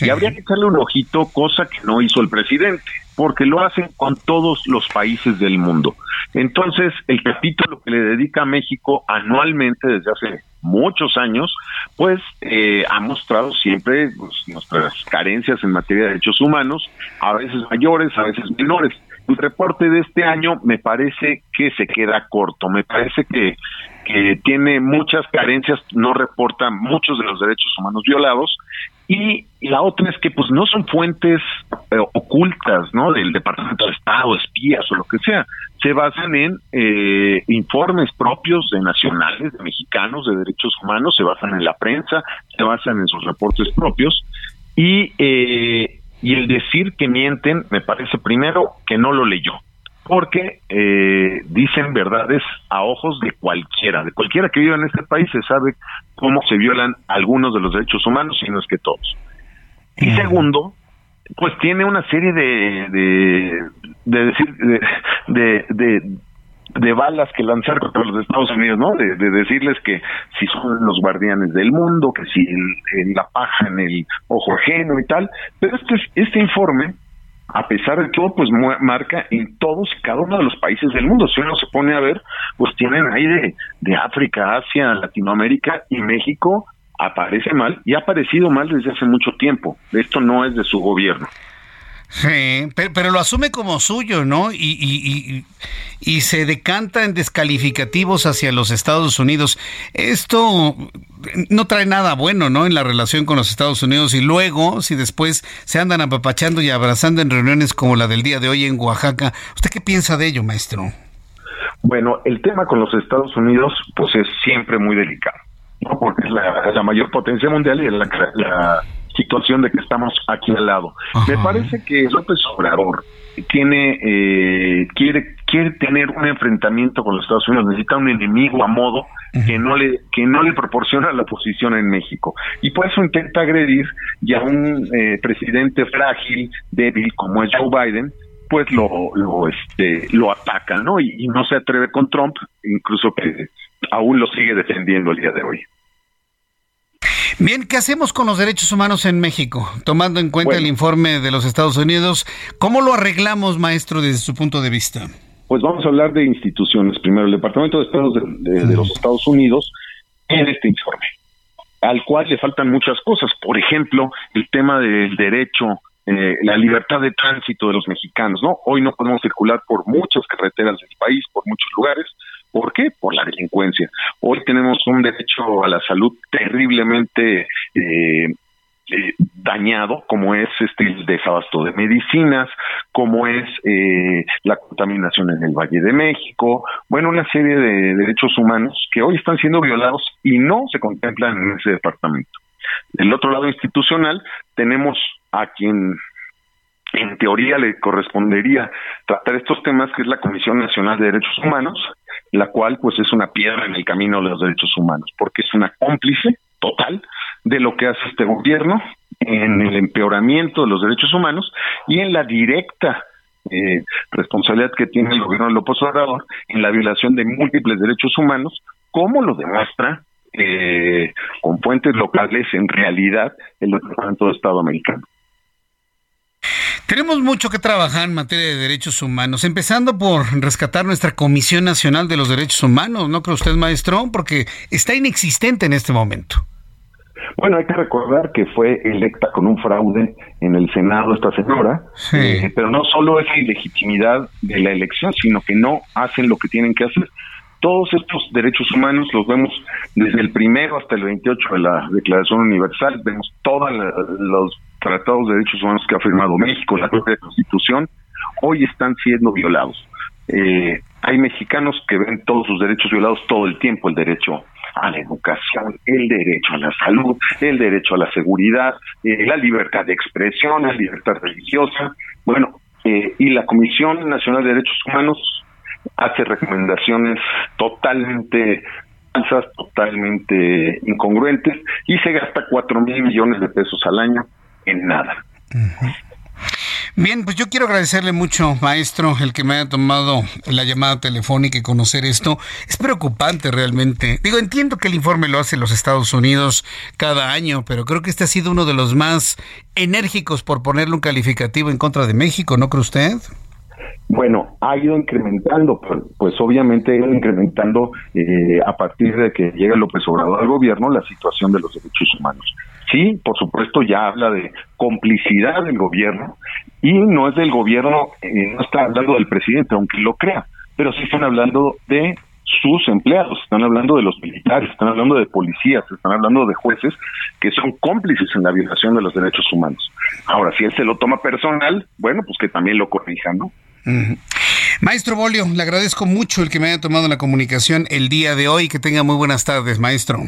Y habría que echarle un ojito, cosa que no hizo el presidente, porque lo hacen con todos los países del mundo. Entonces, el capítulo que le dedica a México anualmente desde hace muchos años, pues eh, ha mostrado siempre pues, nuestras carencias en materia de derechos humanos, a veces mayores, a veces menores. El reporte de este año me parece que se queda corto, me parece que, que tiene muchas carencias, no reporta muchos de los derechos humanos violados y la otra es que pues no son fuentes eh, ocultas, ¿no? Del Departamento de Estado, espías o lo que sea. Se basan en eh, informes propios de nacionales, de mexicanos, de derechos humanos, se basan en la prensa, se basan en sus reportes propios y eh, y el decir que mienten me parece primero que no lo leyó porque eh, dicen verdades a ojos de cualquiera, de cualquiera que viva en este país se sabe cómo se violan algunos de los derechos humanos y no es que todos. Y segundo, pues tiene una serie de de de decir de, de, de balas que lanzar contra los Estados Unidos, ¿no? De, decirles que si son los guardianes del mundo, que si la paja en el ojo ajeno y tal. Pero este, este informe a pesar de todo, pues marca en todos y cada uno de los países del mundo. Si uno se pone a ver, pues tienen ahí de, de África, Asia, Latinoamérica y México aparece mal y ha aparecido mal desde hace mucho tiempo. Esto no es de su gobierno. Sí, pero, lo asume como suyo, ¿no? Y, y, y, se decanta en descalificativos hacia los Estados Unidos. Esto no trae nada bueno, ¿no? En la relación con los Estados Unidos. Y luego, si después se andan apapachando y abrazando en reuniones como la del día de hoy en Oaxaca, ¿usted qué piensa de ello, maestro? Bueno, el tema con los Estados Unidos, pues es siempre muy delicado, ¿no? Porque es la, mayor potencia mundial y es la situación de que estamos aquí al lado. Me parece que López Obrador tiene eh, quiere quiere tener un enfrentamiento con los Estados Unidos, necesita un enemigo a modo que no le que no le proporciona la posición en México y por eso intenta agredir ya un eh, presidente frágil, débil como es Joe Biden, pues lo lo este lo ataca, ¿no? Y, y no se atreve con Trump, incluso que aún lo sigue defendiendo el día de hoy. Bien, ¿qué hacemos con los derechos humanos en México? Tomando en cuenta el informe de los Estados Unidos, ¿cómo lo arreglamos, maestro, desde su punto de vista? Pues vamos a hablar de instituciones. Primero, el Departamento de Estado de, los Estados Unidos en este informe, al cual le faltan muchas cosas. Por ejemplo, el tema del derecho eh, la libertad de tránsito de los mexicanos, ¿no? Hoy no podemos circular por muchas carreteras del país, por muchos lugares, ¿Por qué? Por la delincuencia. Hoy tenemos un derecho a la salud terriblemente eh, eh, dañado, como es este el desabasto de medicinas, como es eh, la contaminación en el Valle de México, bueno, una serie de derechos humanos que hoy están siendo violados y no se contemplan en ese departamento. Del otro lado institucional tenemos a quien en teoría le correspondería tratar estos temas, que es la Comisión Nacional de Derechos Humanos, la cual pues es una piedra en el camino de los derechos humanos, porque es una cómplice total de lo que hace este gobierno en el empeoramiento de los derechos humanos y en la directa eh, responsabilidad que tiene el gobierno de López Obrador en la violación de múltiples derechos humanos, como lo demuestra eh, con fuentes locales en realidad el Departamento de Estado americano. Tenemos mucho que trabajar en materia de derechos humanos, empezando por rescatar nuestra Comisión Nacional de los Derechos Humanos, ¿no cree usted, maestro? Porque está inexistente en este momento. Bueno, hay que recordar que fue electa con un fraude en el Senado esta señora, eh, pero no solo es la ilegitimidad de la elección, sino que no hacen lo que tienen que hacer. Todos estos derechos humanos los vemos desde el primero hasta el 28 de la Declaración Universal, vemos todos los tratados de derechos humanos que ha firmado México, la propia Constitución, hoy están siendo violados. Eh, hay mexicanos que ven todos sus derechos violados todo el tiempo, el derecho a la educación, el derecho a la salud, el derecho a la seguridad, eh, la libertad de expresión, la libertad religiosa. Bueno, eh, y la Comisión Nacional de Derechos Humanos hace recomendaciones totalmente falsas, totalmente incongruentes y se gasta cuatro mil millones de pesos al año en nada. Bien, pues yo quiero agradecerle mucho, maestro, el que me haya tomado la llamada telefónica y conocer esto. Es preocupante realmente. Digo, entiendo que el informe lo hace los Estados Unidos cada año, pero creo que este ha sido uno de los más enérgicos por ponerle un calificativo en contra de México, ¿no cree usted? Bueno, ha ido incrementando, pues, pues obviamente ha ido incrementando eh, a partir de que llega López Obrador al gobierno la situación de los derechos humanos. Sí, por supuesto, ya habla de complicidad del gobierno y no es del gobierno, eh, no está hablando del presidente, aunque lo crea, pero sí están hablando de sus empleados, están hablando de los militares, están hablando de policías, están hablando de jueces que son cómplices en la violación de los derechos humanos. Ahora, si él se lo toma personal, bueno, pues que también lo corrija, ¿no? Maestro Bolio, le agradezco mucho el que me haya tomado la comunicación el día de hoy. Que tenga muy buenas tardes, maestro.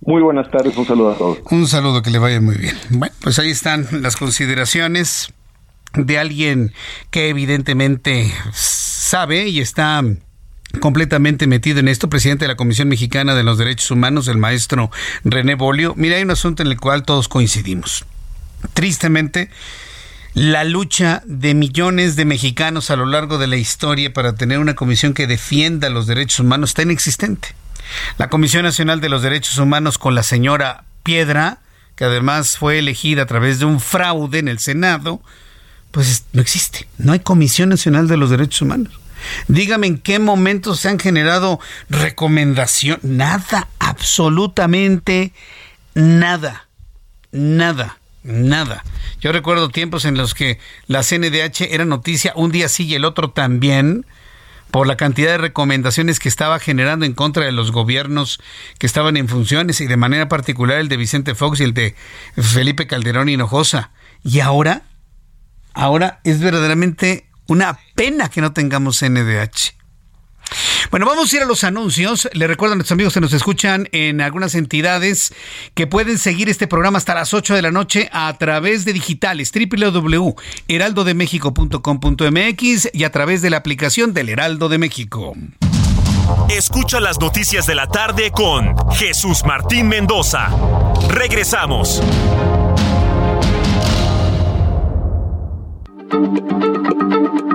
Muy buenas tardes, un saludo a todos. Un saludo, que le vaya muy bien. Bueno, pues ahí están las consideraciones de alguien que evidentemente sabe y está completamente metido en esto, presidente de la Comisión Mexicana de los Derechos Humanos, el maestro René Bolio. Mira, hay un asunto en el cual todos coincidimos. Tristemente, la lucha de millones de mexicanos a lo largo de la historia para tener una comisión que defienda los derechos humanos está inexistente. La Comisión Nacional de los Derechos Humanos con la señora Piedra, que además fue elegida a través de un fraude en el Senado, pues no existe. No hay Comisión Nacional de los Derechos Humanos. Dígame en qué momento se han generado recomendaciones. Nada, absolutamente nada. Nada, nada. Yo recuerdo tiempos en los que la CNDH era noticia un día sí y el otro también por la cantidad de recomendaciones que estaba generando en contra de los gobiernos que estaban en funciones y de manera particular el de Vicente Fox y el de Felipe Calderón Hinojosa. Y ahora, ahora es verdaderamente una pena que no tengamos NDH. Bueno, vamos a ir a los anuncios. Le recuerdo a nuestros amigos que nos escuchan en algunas entidades que pueden seguir este programa hasta las 8 de la noche a través de digitales www.heraldodemexico.com.mx y a través de la aplicación del Heraldo de México. Escucha las noticias de la tarde con Jesús Martín Mendoza. Regresamos.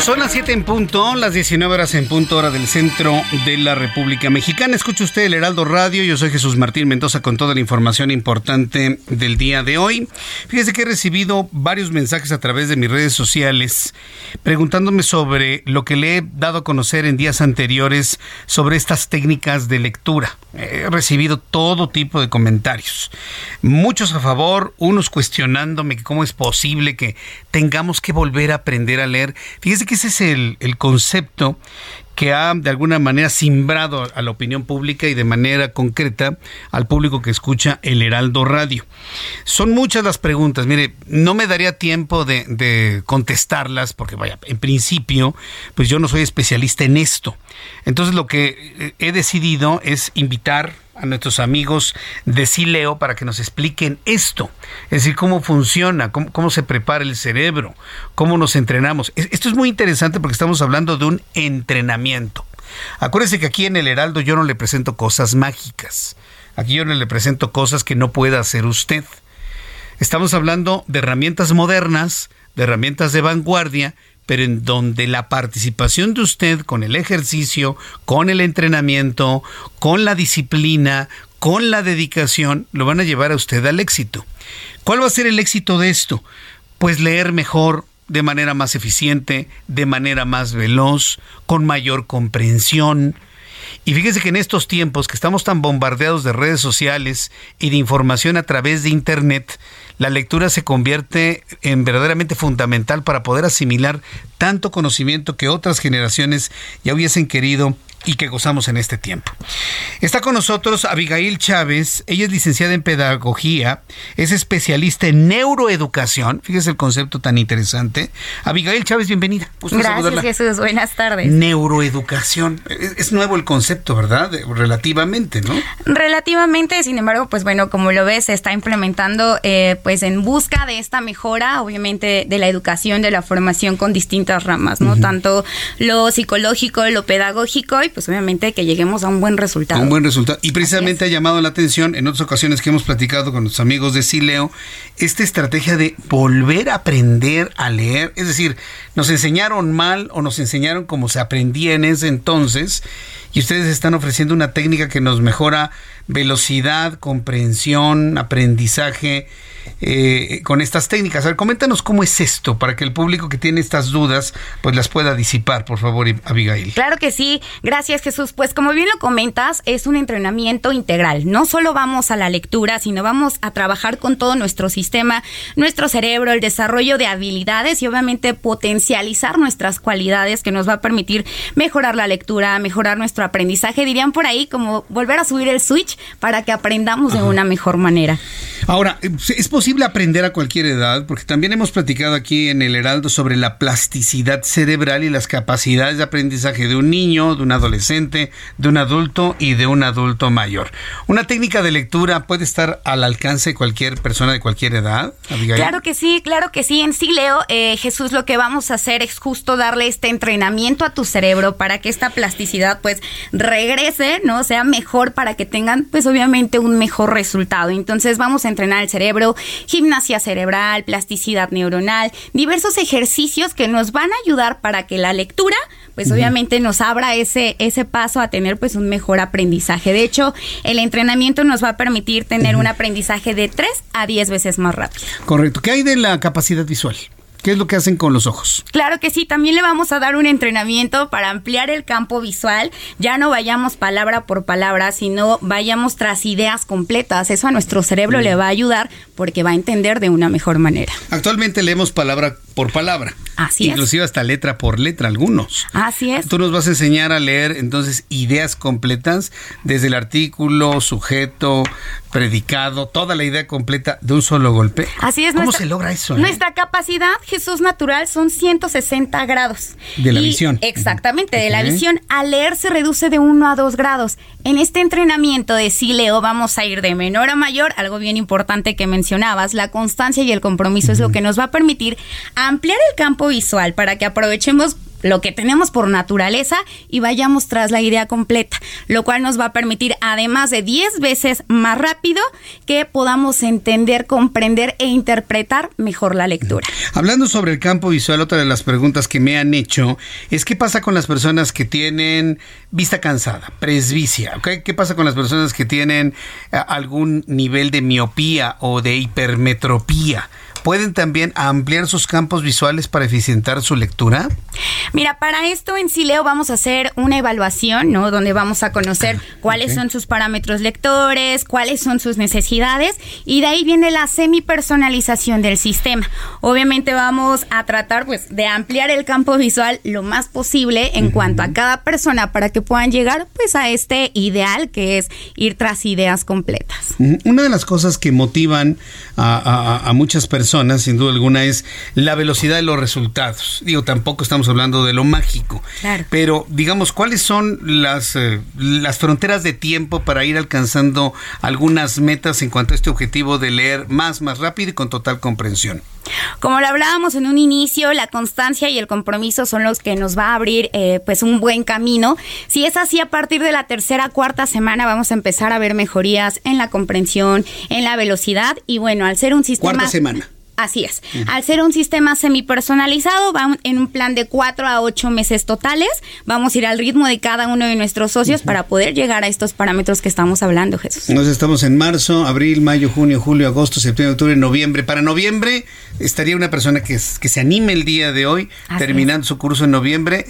Son las 7 en punto, las 19 horas en punto hora del centro de la República Mexicana. Escucha usted el Heraldo Radio. Yo soy Jesús Martín Mendoza con toda la información importante del día de hoy. Fíjese que he recibido varios mensajes a través de mis redes sociales preguntándome sobre lo que le he dado a conocer en días anteriores sobre estas técnicas de lectura. He recibido todo tipo de comentarios. Muchos a favor, unos cuestionándome cómo es posible que tengamos que volver a aprender a leer. Fíjese que ese es el, el concepto que ha de alguna manera simbrado a la opinión pública y de manera concreta al público que escucha el Heraldo Radio. Son muchas las preguntas, mire, no me daría tiempo de, de, contestarlas porque vaya, en principio, pues yo no soy especialista en esto. Entonces lo que he decidido es invitar a nuestros amigos de Sileo para que nos expliquen esto, es decir, cómo funciona, cómo, se prepara el cerebro, cómo nos entrenamos. Esto es muy interesante porque estamos hablando de un entrenamiento. Acuérdese que aquí en el Heraldo yo no le presento cosas mágicas, aquí yo no le presento cosas que no pueda hacer usted. Estamos hablando de herramientas modernas, de herramientas de vanguardia pero en donde la participación de usted con el ejercicio, con el entrenamiento, con la disciplina, con la dedicación, lo van a llevar a usted al éxito. ¿Cuál va a ser el éxito de esto? Pues leer mejor, de manera más eficiente, de manera más veloz, con mayor comprensión. Y fíjese que en estos tiempos que estamos tan bombardeados de redes sociales y de información a través de Internet, la lectura se convierte en verdaderamente fundamental para poder asimilar tanto conocimiento que otras generaciones ya hubiesen querido y que gozamos en este tiempo. Está con nosotros Abigail Chávez, ella es licenciada en pedagogía, es especialista en neuroeducación, fíjese el concepto tan interesante. Abigail Chávez, bienvenida. Gracias Jesús, buenas tardes. Neuroeducación, es, nuevo el concepto, ¿verdad? Relativamente, ¿no? Relativamente, sin embargo, pues bueno, como lo ves, se está implementando eh, pues en busca de esta mejora, obviamente, de la educación, de la formación con distintas ramas, ¿no? Tanto lo psicológico, lo pedagógico y pues obviamente que lleguemos a un buen resultado. Un buen resultado. Y precisamente ha llamado la atención en otras ocasiones que hemos platicado con los amigos de Sileo, esta estrategia de volver a aprender a leer. Es decir, nos enseñaron mal o nos enseñaron como se aprendía en ese entonces y ustedes están ofreciendo una técnica que nos mejora velocidad, comprensión, aprendizaje eh, con estas técnicas. A ver, coméntanos cómo es esto para que el público que tiene estas dudas pues las pueda disipar, por favor, Abigail. Claro que sí, gracias Jesús. Pues como bien lo comentas, es un entrenamiento integral. No solo vamos a la lectura, sino vamos a trabajar con todo nuestro sistema, nuestro cerebro, el desarrollo de habilidades y obviamente potencializar nuestras cualidades que nos va a permitir mejorar la lectura, mejorar nuestro aprendizaje. Dirían por ahí como volver a subir el switch para que aprendamos de una mejor manera. Ahora, es posible aprender a cualquier edad, porque también hemos platicado aquí en el Heraldo sobre la plasticidad cerebral y las capacidades de aprendizaje de un niño, de un adolescente, de un adulto y de un adulto mayor. ¿Una técnica de lectura puede estar al alcance de cualquier persona de cualquier edad? Claro que sí, claro que sí. En sí, Leo, eh, Jesús, lo que vamos a hacer es justo darle este entrenamiento a tu cerebro para que esta plasticidad pues regrese, ¿no? Sea mejor para que tengan pues obviamente un mejor resultado. Entonces vamos a entrenar el cerebro, gimnasia cerebral, plasticidad neuronal, diversos ejercicios que nos van a ayudar para que la lectura pues obviamente nos abra ese, ese paso a tener pues un mejor aprendizaje. De hecho, el entrenamiento nos va a permitir tener un aprendizaje de 3 a 10 veces más rápido. Correcto. ¿Qué hay de la capacidad visual? ¿Qué es lo que hacen con los ojos? Claro que sí, también le vamos a dar un entrenamiento para ampliar el campo visual. Ya no vayamos palabra por palabra, sino vayamos tras ideas completas. Eso a nuestro cerebro le va a ayudar porque va a entender de una mejor manera. Actualmente leemos palabra por palabra. Así Inclusive hasta letra por letra, algunos. Así es. Tú nos vas a enseñar a leer entonces ideas completas desde el artículo, sujeto, predicado, toda la idea completa de un solo golpe. Así es. ¿Cómo se logra eso? Eh? Nuestra capacidad, Jesús natural, son 160 grados. De la visión. Exactamente, de la visión. Al leer se reduce de 1 a 2 grados. En este entrenamiento de sí leo vamos a ir de menor a mayor, algo bien importante que mencionabas, la constancia y el compromiso es lo que nos va a permitir ampliar el campo visual para que aprovechemos lo que tenemos por naturaleza y vayamos tras la idea completa, lo cual nos va a permitir, además de 10 veces más rápido, que podamos entender, comprender e interpretar mejor la lectura. Hablando sobre el campo visual, otra de las preguntas que me han hecho es qué pasa con las personas que tienen vista cansada, presbicia, ¿qué pasa con las personas que tienen eh, algún nivel de miopía o de hipermetropía? Pueden también ampliar sus campos visuales para eficientar su lectura? Mira, para esto en Sileo vamos a hacer una evaluación, ¿no? Donde vamos a conocer ah, cuáles son sus parámetros lectores, cuáles son sus necesidades y de ahí viene la semi-personalización del sistema. Obviamente vamos a tratar pues de ampliar el campo visual lo más posible en cuanto a cada persona para que puedan llegar pues a este ideal que es ir tras ideas completas. Una de las cosas que motivan a muchas personas sin duda alguna, es la velocidad de los resultados. Digo, tampoco estamos hablando de lo mágico. Pero, digamos, ¿cuáles son las, eh, las fronteras de tiempo para ir alcanzando algunas metas en cuanto a este objetivo de leer más, más rápido y con total comprensión? Como lo hablábamos en un inicio, la constancia y el compromiso son los que nos va a abrir eh, pues un buen camino. Si es así, a partir de la tercera, cuarta semana vamos a empezar a ver mejorías en la comprensión, en la velocidad y bueno, al ser un sistema... Cuarta semana. Así es. Al ser un sistema semipersonalizado, va en un plan de cuatro a ocho meses totales. Vamos a ir al ritmo de cada uno de nuestros socios para poder llegar a estos parámetros que estamos hablando, Jesús. Nos estamos en marzo, abril, mayo, junio, julio, agosto, septiembre, octubre, noviembre. Para noviembre estaría una persona que, que se anime el día de hoy, terminando su curso en noviembre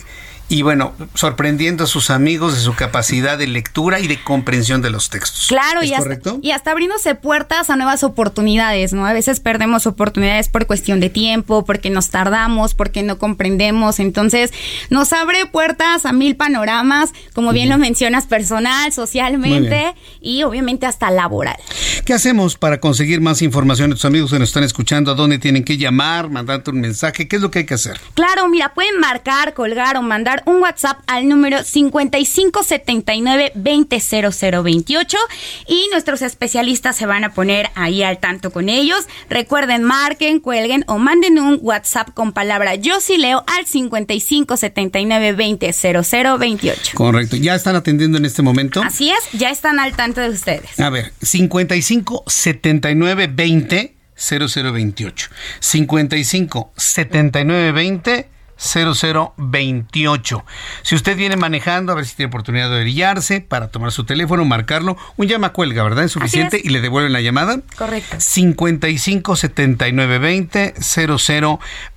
y bueno, sorprendiendo a sus amigos de su capacidad de lectura y de comprensión de los textos. Claro, y, hasta, y hasta abriéndose puertas a nuevas oportunidades, ¿no? A veces perdemos oportunidades por cuestión de tiempo, porque nos tardamos, porque no comprendemos, entonces nos abre puertas a mil panoramas, como bien lo mencionas, personal, socialmente y obviamente hasta laboral. ¿Qué hacemos para conseguir más información de tus amigos que nos están escuchando? ¿A dónde tienen que llamar, mandarte un mensaje? ¿Qué es lo que hay que hacer? Claro, mira, pueden marcar, colgar o mandar un WhatsApp al número 5579 200028 y nuestros especialistas se van a poner ahí al tanto con ellos. Recuerden, marquen, cuelguen o manden un WhatsApp con palabra yo sí leo al 5579 200028. Correcto, ¿ya están atendiendo en este momento? Así es, ya están al tanto de ustedes. A ver, 5579 20 0028. 55 79 20 0028. Si usted viene manejando, a ver si tiene oportunidad de orillarse para tomar su teléfono, marcarlo, un llama cuelga, ¿verdad? Es suficiente y le devuelven la llamada. Correcto. 55 79 20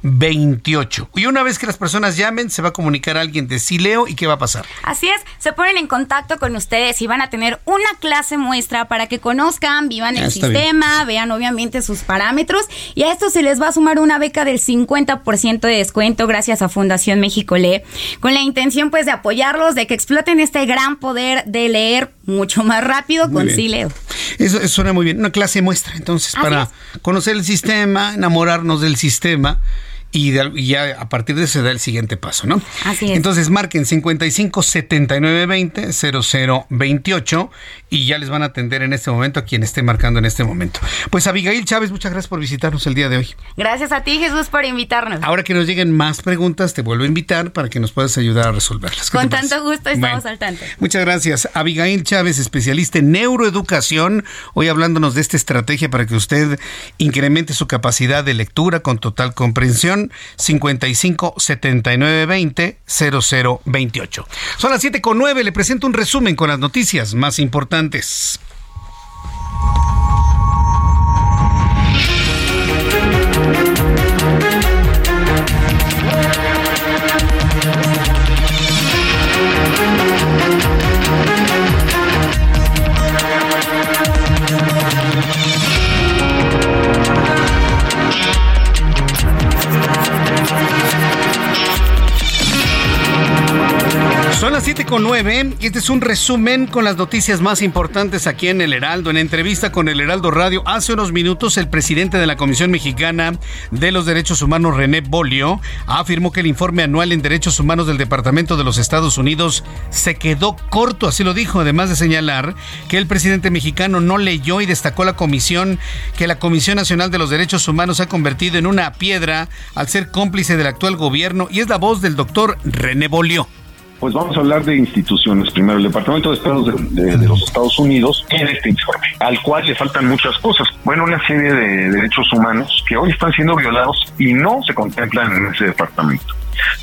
0028. Y una vez que las personas llamen, se va a comunicar a alguien de Sileo y qué va a pasar. Así es, se ponen en contacto con ustedes y van a tener una clase muestra para que conozcan, vivan el sistema, vean obviamente sus parámetros y a esto se les va a sumar una beca del 50% de descuento gracias a Fundación México Lee, con la intención pues de apoyarlos, de que exploten este gran poder de leer mucho más rápido con Sileo. Eso, suena muy bien, una clase muestra entonces para conocer el sistema, enamorarnos del sistema y, ya a partir de eso se da el siguiente paso, ¿no? Así es. Entonces marquen 55 79 20 00 28 y ya les van a atender en este momento a quien esté marcando en este momento. Pues Abigail Chávez, muchas gracias por visitarnos el día de hoy. Gracias a ti, Jesús, por invitarnos. Ahora que nos lleguen más preguntas, te vuelvo a invitar para que nos puedas ayudar a resolverlas. Con tanto gusto estamos al tanto. Muchas gracias. Abigail Chávez, especialista en neuroeducación, hoy hablándonos de esta estrategia para que usted incremente su capacidad de lectura con total comprensión 55 79 20 00 28. Son las 7 con 9. Le presento un resumen con las noticias más importantes. 9 y este es un resumen con las noticias más importantes aquí en El Heraldo. En entrevista con El Heraldo Radio, hace unos minutos el presidente de la Comisión Mexicana de los Derechos Humanos, René Bolio, afirmó que el informe anual en derechos humanos del Departamento de los Estados Unidos se quedó corto, así lo dijo, además de señalar que el presidente mexicano no leyó y destacó la comisión que la Comisión Nacional de los Derechos Humanos ha convertido en una piedra al ser cómplice del actual gobierno y es la voz del doctor René Bolio. Pues vamos a hablar de instituciones. Primero, el Departamento de Estados de, los Estados Unidos tiene este informe, al cual le faltan muchas cosas. Bueno, una serie de derechos humanos que hoy están siendo violados y no se contemplan en ese departamento.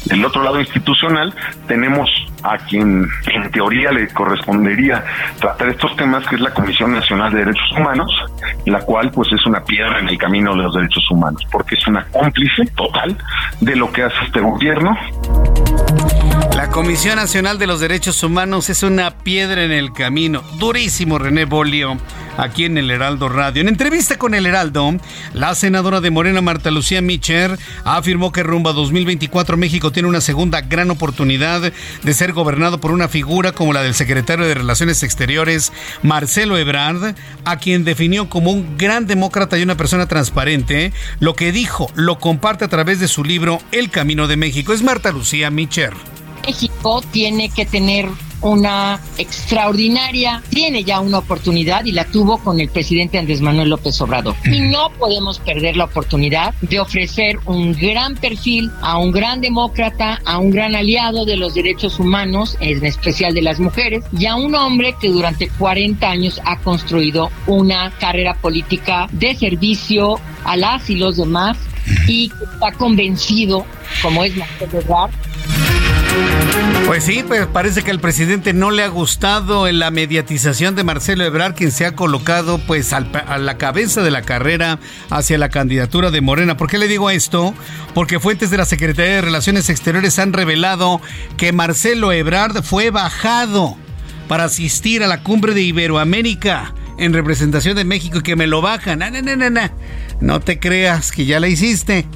Del otro lado institucional tenemos a quien en teoría le correspondería tratar estos temas, que es la Comisión Nacional de Derechos Humanos, la cual pues es una piedra en el camino de los derechos humanos, porque es una cómplice total de lo que hace este gobierno. La Comisión Nacional de los Derechos Humanos es una piedra en el camino. Durísimo, René Bolio aquí en el Heraldo Radio. En entrevista con el Heraldo, la senadora de Morena, Marta Lucía Micher, afirmó que rumbo a 2024 México tiene una segunda gran oportunidad de ser gobernado por una figura como la del secretario de Relaciones Exteriores, Marcelo Ebrard, a quien definió como un gran demócrata y una persona transparente. Lo que dijo lo comparte a través de su libro El Camino de México. Es Marta Lucía Micher. México tiene que tener una extraordinaria, tiene ya una oportunidad y la tuvo con el presidente Andrés Manuel López Obrador. Y no podemos perder la oportunidad de ofrecer un gran perfil a un gran demócrata, a un gran aliado de los derechos humanos, en especial de las mujeres, y a un hombre que durante 40 años ha construido una carrera política de servicio a las y los demás y está convencido, como es Marcelo Ebrard, Pues sí, pues parece que al presidente no le ha gustado la mediatización de Marcelo Ebrard, quien se ha colocado pues a la cabeza de la carrera hacia la candidatura de Morena. ¿Por qué le digo esto? Porque fuentes de la Secretaría de Relaciones Exteriores han revelado que Marcelo Ebrard fue bajado para asistir a la cumbre de Iberoamérica en representación de México y que me lo bajan. No, no, no, no, no te creas que ya la hiciste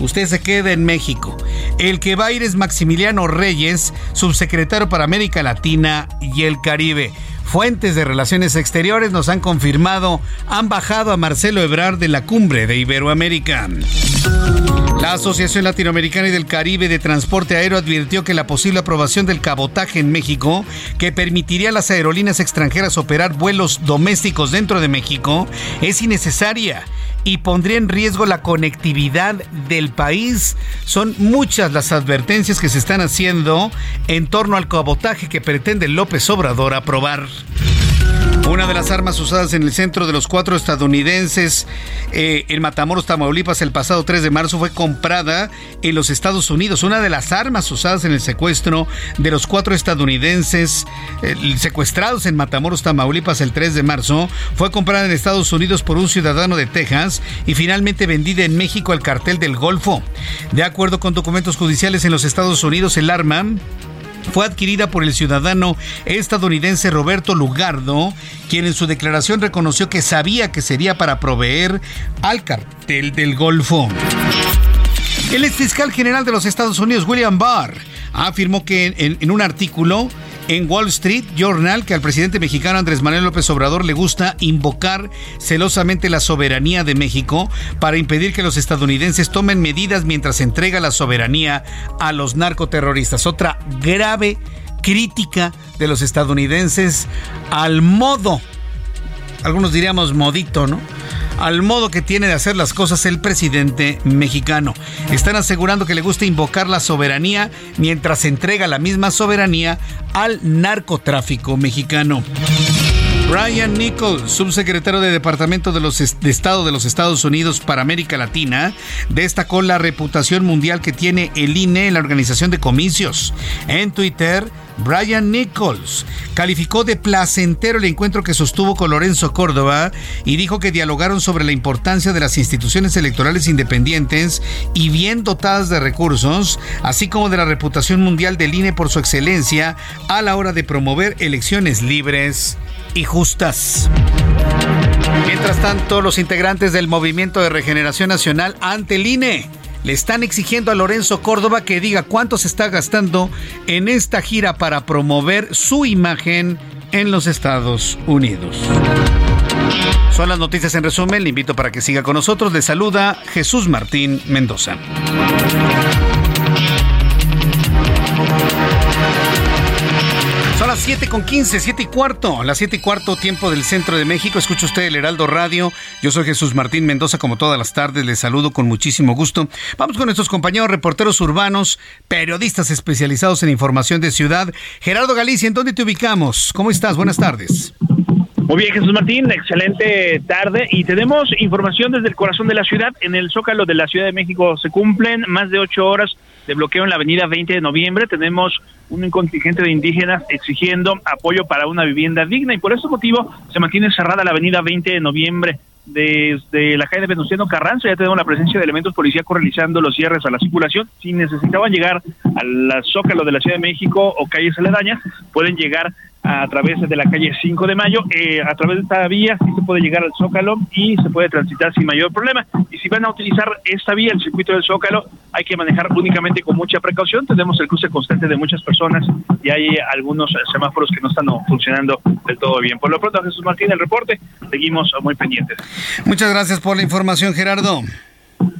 usted se queda en México. El que va a ir es Maximiliano Reyes, subsecretario para América Latina y el Caribe. Fuentes de Relaciones Exteriores nos han confirmado, han bajado a Marcelo Ebrard de la cumbre de Iberoamérica. La Asociación Latinoamericana y del Caribe de Transporte Aéreo advirtió que la posible aprobación del cabotaje en México, que permitiría a las aerolíneas extranjeras operar vuelos domésticos dentro de México, es innecesaria y pondría en riesgo la conectividad del país. Son muchas las advertencias que se están haciendo en torno al cabotaje que pretende López Obrador aprobar. Una de las armas usadas en el centro de los cuatro estadounidenses eh, en Matamoros, Tamaulipas, el pasado 3 de marzo fue comprada en los Estados Unidos. Una de las armas usadas en el secuestro de los cuatro estadounidenses eh, secuestrados en Matamoros, Tamaulipas, el 3 de marzo, fue comprada en Estados Unidos por un ciudadano de Texas y finalmente vendida en México al cartel del Golfo. De acuerdo con documentos judiciales en los Estados Unidos, el arma fue adquirida por el ciudadano estadounidense Roberto Lugardo, quien en su declaración reconoció que sabía que sería para proveer al cartel del Golfo. El ex fiscal general de los Estados Unidos, William Barr, afirmó que en, un artículo en Wall Street Journal que al presidente mexicano Andrés Manuel López Obrador le gusta invocar celosamente la soberanía de México para impedir que los estadounidenses tomen medidas mientras entrega la soberanía a los narcoterroristas. Otra grave crítica de los estadounidenses al modo, algunos diríamos modito, ¿no? Al modo que tiene de hacer las cosas el presidente mexicano. Están asegurando que le gusta invocar la soberanía mientras entrega la misma soberanía al narcotráfico mexicano. Brian Nichols, subsecretario de Departamento de, los de Estado de los Estados Unidos para América Latina, destacó la reputación mundial que tiene el INE en la organización de comicios. En Twitter, Brian Nichols calificó de placentero el encuentro que sostuvo con Lorenzo Córdoba y dijo que dialogaron sobre la importancia de las instituciones electorales independientes y bien dotadas de recursos, así como de la reputación mundial del INE por su excelencia a la hora de promover elecciones libres y justas. Mientras tanto, los integrantes del Movimiento de Regeneración Nacional ante el INE le están exigiendo a Lorenzo Córdoba que diga cuánto se está gastando en esta gira para promover su imagen en los Estados Unidos. Son las noticias en resumen. Le invito para que siga con nosotros. Le saluda Jesús Martín Mendoza. 7 con 15, 7 y cuarto, las 7 y cuarto tiempo del centro de México. Escucha usted el Heraldo Radio. Yo soy Jesús Martín Mendoza, como todas las tardes, les saludo con muchísimo gusto. Vamos con nuestros compañeros reporteros urbanos, periodistas especializados en información de ciudad. Gerardo Galicia, ¿en dónde te ubicamos? ¿Cómo estás? Buenas tardes. Muy bien, Jesús Martín, excelente tarde y tenemos información desde el corazón de la ciudad. En el Zócalo de la Ciudad de México se cumplen más de ocho horas de bloqueo en la avenida 20 de noviembre. Tenemos un contingente de indígenas exigiendo apoyo para una vivienda digna y por ese motivo se mantiene cerrada la avenida 20 de noviembre. Desde la calle de Venustiano Carranza ya tenemos la presencia de elementos policíacos realizando los cierres a la circulación. Si necesitaban llegar al Zócalo de la Ciudad de México o calles aledañas, pueden llegar a través de la calle 5 de Mayo. Eh, a través de esta vía sí se puede llegar al Zócalo y se puede transitar sin mayor problema. Y si van a utilizar esta vía, el circuito del Zócalo, hay que manejar únicamente con mucha precaución. Tenemos el cruce constante de muchas personas y hay algunos semáforos que no están funcionando del todo bien. Por lo pronto, Jesús Martín, el reporte, seguimos muy pendientes. Muchas gracias por la información, Gerardo.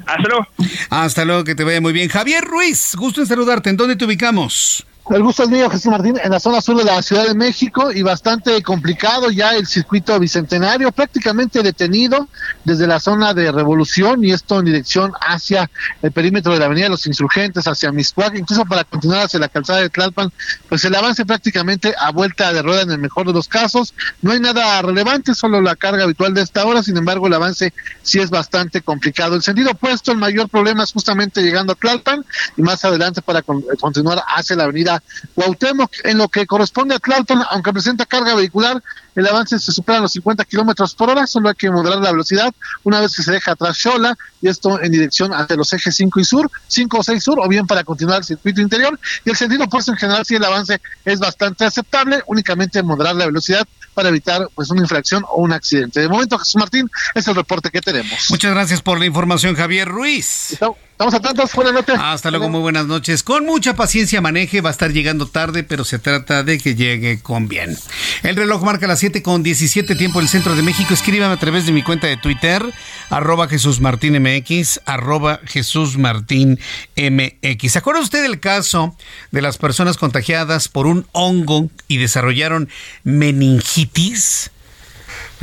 Hasta luego. Hasta luego, que te vaya muy bien. Javier Ruiz, gusto en saludarte. ¿En dónde te ubicamos? El gusto es mío, Jesús Martín, en la zona sur de la Ciudad de México y bastante complicado ya el circuito bicentenario, prácticamente detenido desde la zona de Revolución y esto en dirección hacia el perímetro de la Avenida de los Insurgentes, hacia Miscuac, incluso para continuar hacia la calzada de Tlalpan, pues el avance prácticamente a vuelta de rueda en el mejor de los casos. No hay nada relevante, solo la carga habitual de esta hora, sin embargo el avance sí es bastante complicado. El sentido opuesto, el mayor problema es justamente llegando a Tlalpan y más adelante para continuar hacia la Avenida Avenida Cuauhtémoc. En lo que corresponde a Tlalpan, aunque presenta carga vehicular, el avance se supera los 50 kilómetros por hora, solo hay que moderar la velocidad una vez que se deja atrás Xola, y esto en dirección hacia los ejes 5 y sur, 5 o 6 sur, o bien para continuar el circuito interior. Y el sentido opuesto en general, si el avance es bastante aceptable, únicamente moderar la velocidad para evitar pues una infracción o un accidente. De momento, Jesús Martín, es el reporte que tenemos. Muchas gracias por la información, Javier Ruiz. Estamos atentos, buenas noches. Hasta luego, muy buenas noches. Con mucha paciencia maneje, va a estar llegando tarde, pero se trata de que llegue con bien. El reloj marca las 7 con 17 tiempo del centro de México. Escríbame a través de mi cuenta de Twitter, arroba Jesús Martín MX, arroba Jesús Martín MX. ¿Se acuerda usted del caso de las personas contagiadas por un hongo y desarrollaron meningitis?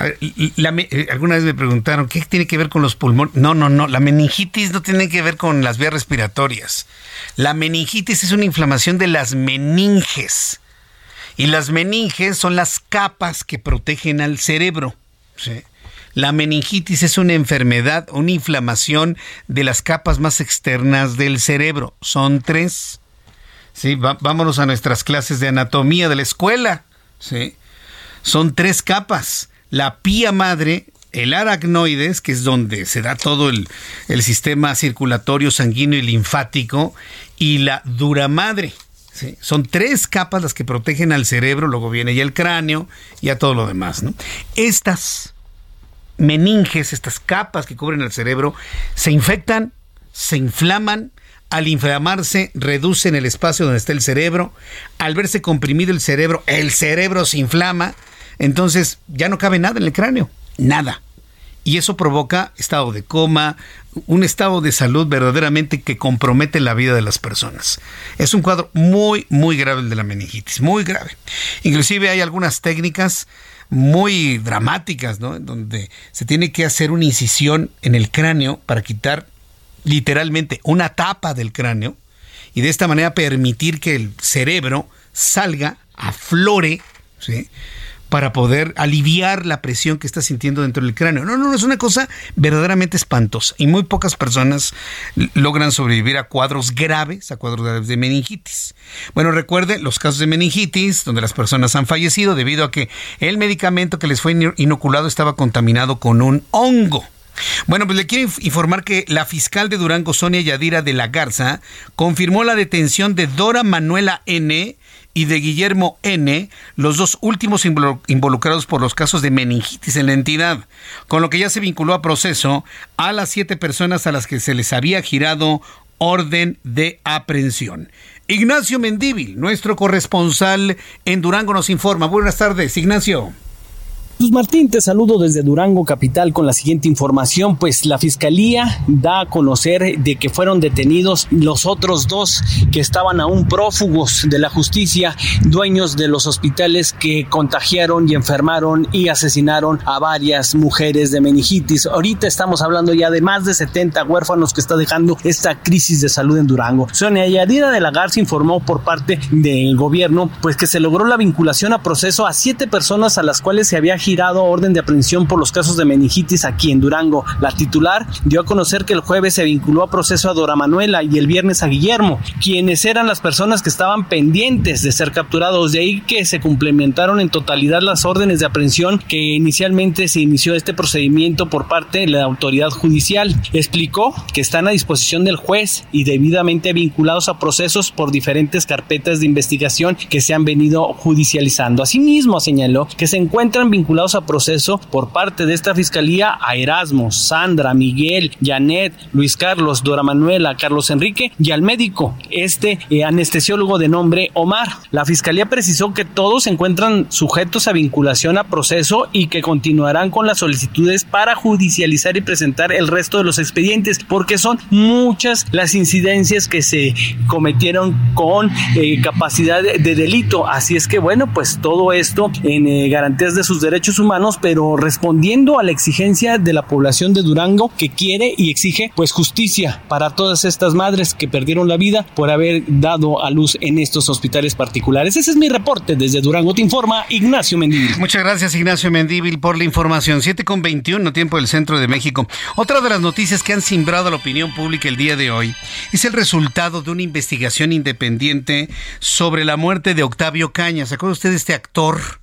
Eh, alguna vez me preguntaron, ¿qué tiene que ver con los pulmones? No, no, no, la meningitis no tiene que ver con las vías respiratorias. La meningitis es una inflamación de las meninges. Y las meninges son las capas que protegen al cerebro. La meningitis es una enfermedad, una inflamación de las capas más externas del cerebro. Son tres. Sí, vámonos a nuestras clases de anatomía de la escuela. ¿sí? Son tres capas la pía madre, el aracnoides, que es donde se da todo el, sistema circulatorio sanguíneo y linfático, y la dura madre. Son tres capas las que protegen al cerebro, luego viene ya el cráneo y a todo lo demás. Estas meninges, estas capas que cubren el cerebro, se infectan, se inflaman, al inflamarse reducen el espacio donde está el cerebro, al verse comprimido el cerebro, el cerebro se inflama, entonces ya no cabe nada en el cráneo, nada. Y eso provoca estado de coma, un estado de salud verdaderamente que compromete la vida de las personas. Es un cuadro muy, muy grave el de la meningitis, muy grave. Inclusive hay algunas técnicas muy dramáticas, ¿no? Donde se tiene que hacer una incisión en el cráneo para quitar literalmente una tapa del cráneo y de esta manera permitir que el cerebro salga, aflore, ¿sí? Para poder aliviar la presión que está sintiendo dentro del cráneo. No, no, no, es una cosa verdaderamente espantosa y muy pocas personas logran sobrevivir a cuadros graves, a cuadros graves de meningitis. Bueno, recuerde los casos de meningitis donde las personas han fallecido debido a que el medicamento que les fue inoculado estaba contaminado con un hongo. Bueno, pues le quiero informar que la fiscal de Durango, Sonia Yadira de la Garza, confirmó la detención de Dora Manuela N., y de Guillermo N., los dos últimos involucrados por los casos de meningitis en la entidad, con lo que ya se vinculó a proceso a las siete personas a las que se les había girado orden de aprehensión. Ignacio Mendíbil, nuestro corresponsal en Durango, nos informa. Buenas tardes, Ignacio. Jesús Martín, te saludo desde Durango Capital con la siguiente información, pues la Fiscalía da a conocer de que fueron detenidos los otros dos que estaban aún prófugos de la justicia, dueños de los hospitales que contagiaron y enfermaron y asesinaron a varias mujeres de meningitis. Ahorita estamos hablando ya de más de 70 huérfanos que está dejando esta crisis de salud en Durango. Sonia Yadira de la Garza informó por parte del gobierno pues que se logró la vinculación a proceso a siete personas a las cuales se había girado orden de aprehensión por los casos de meningitis aquí en Durango. La titular dio a conocer que el jueves se vinculó a proceso a Dora Manuela y el viernes a Guillermo, quienes eran las personas que estaban pendientes de ser capturados. De ahí que se complementaron en totalidad las órdenes de aprehensión que inicialmente se inició este procedimiento por parte de la autoridad judicial. Explicó que están a disposición del juez y debidamente vinculados a procesos por diferentes carpetas de investigación que se han venido judicializando. Asimismo, señaló que se encuentran vinculados a proceso por parte de esta fiscalía a Erasmo, Sandra, Miguel, Janet, Luis Carlos, Dora Manuela, Carlos Enrique y al médico, este eh, anestesiólogo de nombre Omar. La fiscalía precisó que todos se encuentran sujetos a vinculación a proceso y que continuarán con las solicitudes para judicializar y presentar el resto de los expedientes, porque son muchas las incidencias que se cometieron con eh, capacidad de, delito. Así es que, bueno, pues todo esto en eh, garantías de sus derechos humanos, pero respondiendo a la exigencia de la población de Durango que quiere y exige pues justicia para todas estas madres que perdieron la vida por haber dado a luz en estos hospitales particulares. Ese es mi reporte desde Durango. Te informa Ignacio Mendívil. Muchas gracias Ignacio Mendívil por la información. 7 con 21, tiempo del centro de México. Otra de las noticias que han simbrado la opinión pública el día de hoy es el resultado de una investigación independiente sobre la muerte de Octavio Caña. ¿Se acuerda usted de este actor?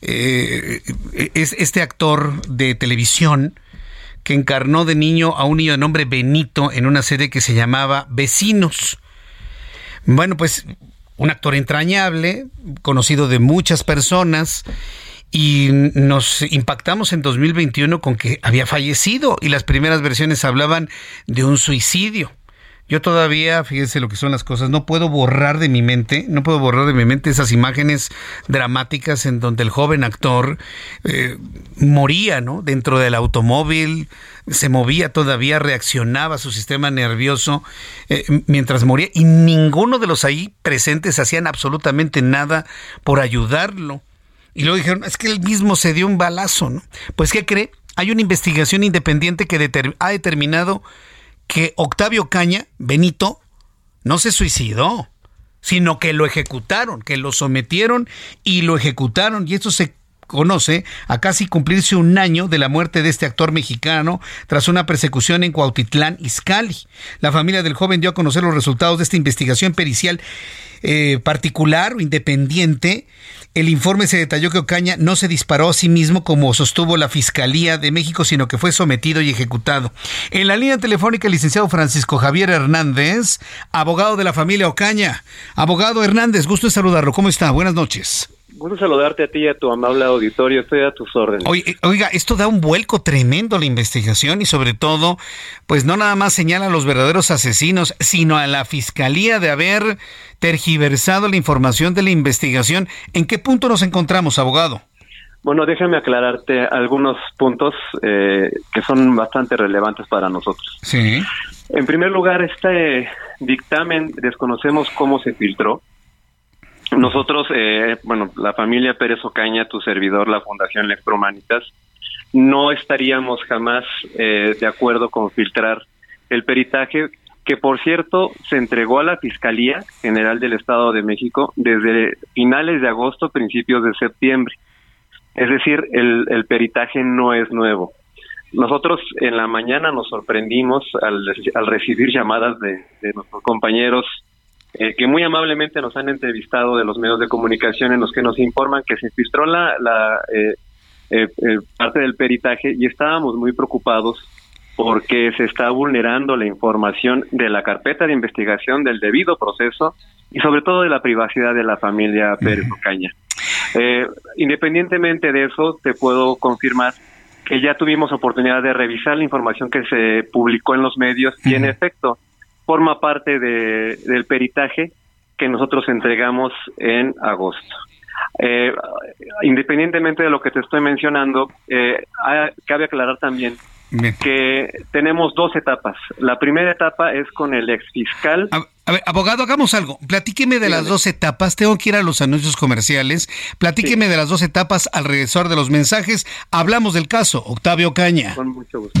Eh, es este actor de televisión que encarnó de niño a un niño de nombre Benito en una serie que se llamaba Vecinos. Bueno, pues un actor entrañable, conocido de muchas personas, y nos impactamos en 2021 con que había fallecido y las primeras versiones hablaban de un suicidio. Yo todavía, fíjense lo que son las cosas, no puedo borrar de mi mente, no puedo borrar de mi mente esas imágenes dramáticas en donde el joven actor eh, moría, ¿no? Dentro del automóvil, se movía todavía, reaccionaba su sistema nervioso eh, mientras moría y ninguno de los ahí presentes hacían absolutamente nada por ayudarlo. Y luego dijeron, es que él mismo se dio un balazo, ¿no? Pues, ¿qué cree? Hay una investigación independiente que ha determinado que Octavio Caña, Benito, no se suicidó, sino que lo ejecutaron, que lo sometieron y lo ejecutaron. Y esto se conoce a casi cumplirse un año de la muerte de este actor mexicano tras una persecución en Cuautitlán, Izcalli. La familia del joven dio a conocer los resultados de esta investigación pericial eh, particular o independiente el informe se detalló que Ocaña no se disparó a sí mismo como sostuvo la Fiscalía de México, sino que fue sometido y ejecutado. En la línea telefónica, el licenciado Francisco Javier Hernández, abogado de la familia Ocaña. Abogado Hernández, gusto de saludarlo. ¿Cómo está? Buenas noches. Gusto saludarte a ti y a tu amable auditorio. Estoy a tus órdenes. Eh, oiga, esto da un vuelco tremendo a la investigación y sobre todo, pues no nada más señala a los verdaderos asesinos, sino a la fiscalía de haber tergiversado la información de la investigación. ¿En qué punto nos encontramos, abogado? Bueno, déjame aclararte algunos puntos eh, que son bastante relevantes para nosotros. Sí. En primer lugar, este dictamen desconocemos cómo se filtró nosotros, eh, bueno, la familia Pérez Ocaña, tu servidor, la Fundación Electromanitas, no estaríamos jamás eh, de acuerdo con filtrar el peritaje que, por cierto, se entregó a la Fiscalía General del Estado de México desde finales de agosto, principios de septiembre. Es decir, el, el peritaje no es nuevo. Nosotros en la mañana nos sorprendimos al, recibir llamadas de nuestros compañeros eh, que muy amablemente nos han entrevistado de los medios de comunicación en los que nos informan que se filtró la, la eh, eh, parte del peritaje y estábamos muy preocupados porque se está vulnerando la información de la carpeta de investigación del debido proceso y sobre todo de la privacidad de la familia Pérez Ocaña. independientemente de eso, te puedo confirmar que ya tuvimos oportunidad de revisar la información que se publicó en los medios y en efecto forma parte de, del peritaje que nosotros entregamos en agosto. Eh, independientemente de lo que te estoy mencionando, eh, cabe aclarar también que tenemos dos etapas. La primera etapa es con el ex fiscal. A, ver, abogado, hagamos algo. Platíqueme de las dos etapas. Tengo que ir a los anuncios comerciales. Platíqueme de las dos etapas alrededor de los mensajes. Hablamos del caso. Octavio Caña. Con mucho gusto.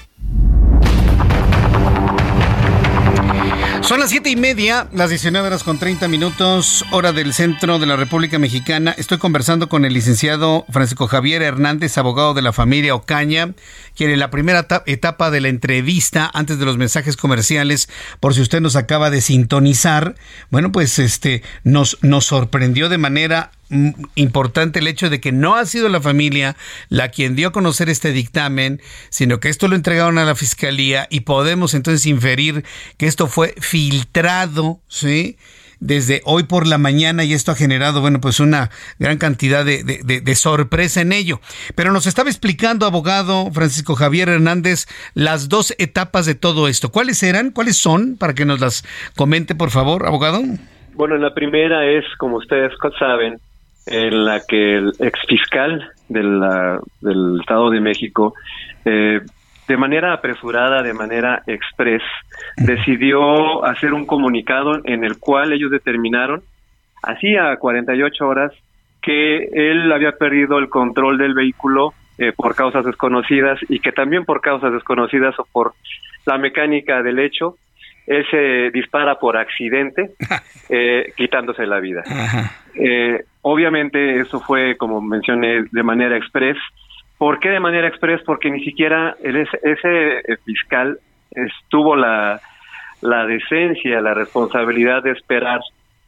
Son las siete y media, las 19 horas con 30 minutos, hora del centro de la República Mexicana. Estoy conversando con el licenciado Francisco Javier Hernández, abogado de la familia Ocaña, quien en la primera etapa de la entrevista, antes de los mensajes comerciales, por si usted nos acaba de sintonizar, bueno, pues este nos, nos sorprendió de manera importante el hecho de que no ha sido la familia la quien dio a conocer este dictamen, sino que esto lo entregaron a la fiscalía y podemos entonces inferir que esto fue filtrado, ¿sí? Desde hoy por la mañana y esto ha generado, bueno, pues una gran cantidad de, de, sorpresa en ello. Pero nos estaba explicando, abogado Francisco Javier Hernández, las dos etapas de todo esto. ¿Cuáles eran? ¿Cuáles son? Para que nos las comente, por favor, abogado. Bueno, la primera es, como ustedes saben, en la que el exfiscal de del Estado de México, eh, de manera apresurada, de manera express, decidió hacer un comunicado en el cual ellos determinaron, hacía 48 horas, que él había perdido el control del vehículo eh, por causas desconocidas y que también por causas desconocidas o por la mecánica del hecho, él se dispara por accidente, eh, quitándose la vida. Eh, obviamente eso fue, como mencioné, de manera express. ¿Por qué de manera express? Porque ni siquiera ese, fiscal estuvo la, la decencia, la responsabilidad de esperar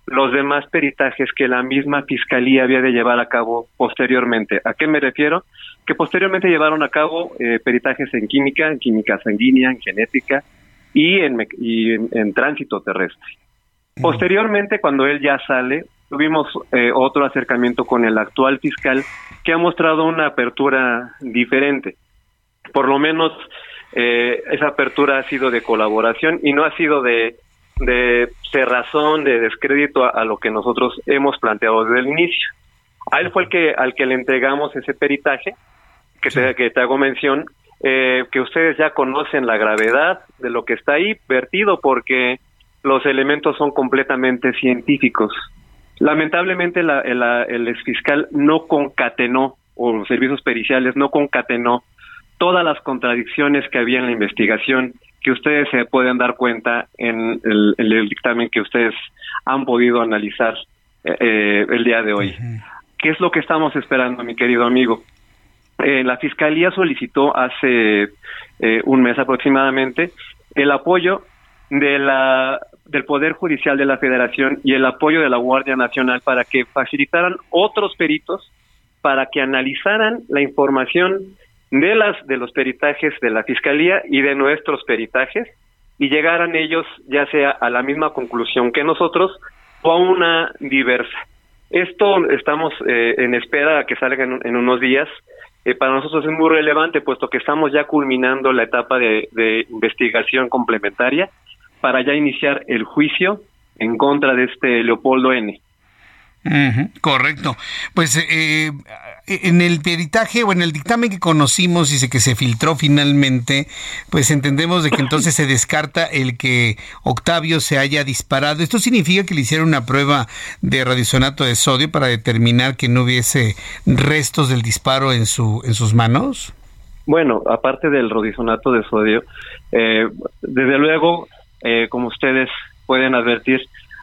los demás peritajes que la misma fiscalía había de llevar a cabo posteriormente. ¿A qué me refiero? Que posteriormente llevaron a cabo eh, peritajes en química, en química sanguínea, en genética y en, y en tránsito terrestre. Posteriormente, cuando él ya sale, tuvimos eh, otro acercamiento con el actual fiscal que ha mostrado una apertura diferente. Por lo menos eh, esa apertura ha sido de colaboración y no ha sido de, de cerrazón, de descrédito a, lo que nosotros hemos planteado desde el inicio. A él fue el que, al que le entregamos ese peritaje, que, te, que te hago mención, eh, que ustedes ya conocen la gravedad de lo que está ahí vertido porque los elementos son completamente científicos. Lamentablemente el exfiscal no concatenó, o los servicios periciales no concatenó todas las contradicciones que había en la investigación que ustedes se pueden dar cuenta en el, dictamen que ustedes han podido analizar eh, eh, el día de hoy. ¿Qué es lo que estamos esperando, mi querido amigo? Eh, la Fiscalía solicitó hace un mes aproximadamente el apoyo de la del Poder Judicial de la Federación y el apoyo de la Guardia Nacional para que facilitaran otros peritos para que analizaran la información de las de los peritajes de la Fiscalía y de nuestros peritajes y llegaran ellos ya sea a la misma conclusión que nosotros o a una diversa. Esto estamos eh, en espera a que salga en, unos días. Eh, para nosotros es muy relevante puesto que estamos ya culminando la etapa de investigación complementaria para ya iniciar el juicio en contra de este Leopoldo N. correcto. Pues eh, en el peritaje o en el dictamen que conocimos y que se filtró finalmente, pues entendemos de que entonces se descarta el que Octavio se haya disparado. ¿Esto significa que le hicieron una prueba de radiosonato de sodio para determinar que no hubiese restos del disparo en, su, en sus manos? Bueno, aparte del radisonato de sodio, eh, desde luego eh, como ustedes pueden advertir,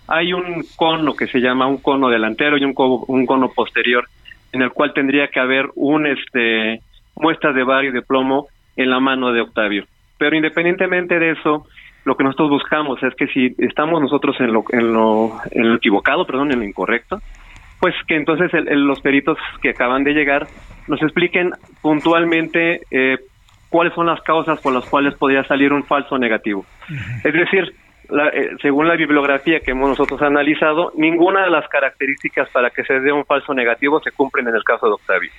hay un cono que se llama un cono delantero y un, cono posterior, en el cual tendría que haber un este muestra de bario de plomo en la mano de Octavio. Pero independientemente de eso, lo que nosotros buscamos es que si estamos nosotros en lo, en lo, en lo equivocado, perdón, en lo incorrecto, pues que entonces los peritos que acaban de llegar nos expliquen puntualmente eh, cuáles son las causas por las cuales podría salir un falso negativo. Es decir, eh, según la bibliografía que hemos nosotros analizado, ninguna de las características para que se dé un falso negativo se cumplen en el caso de Octavio.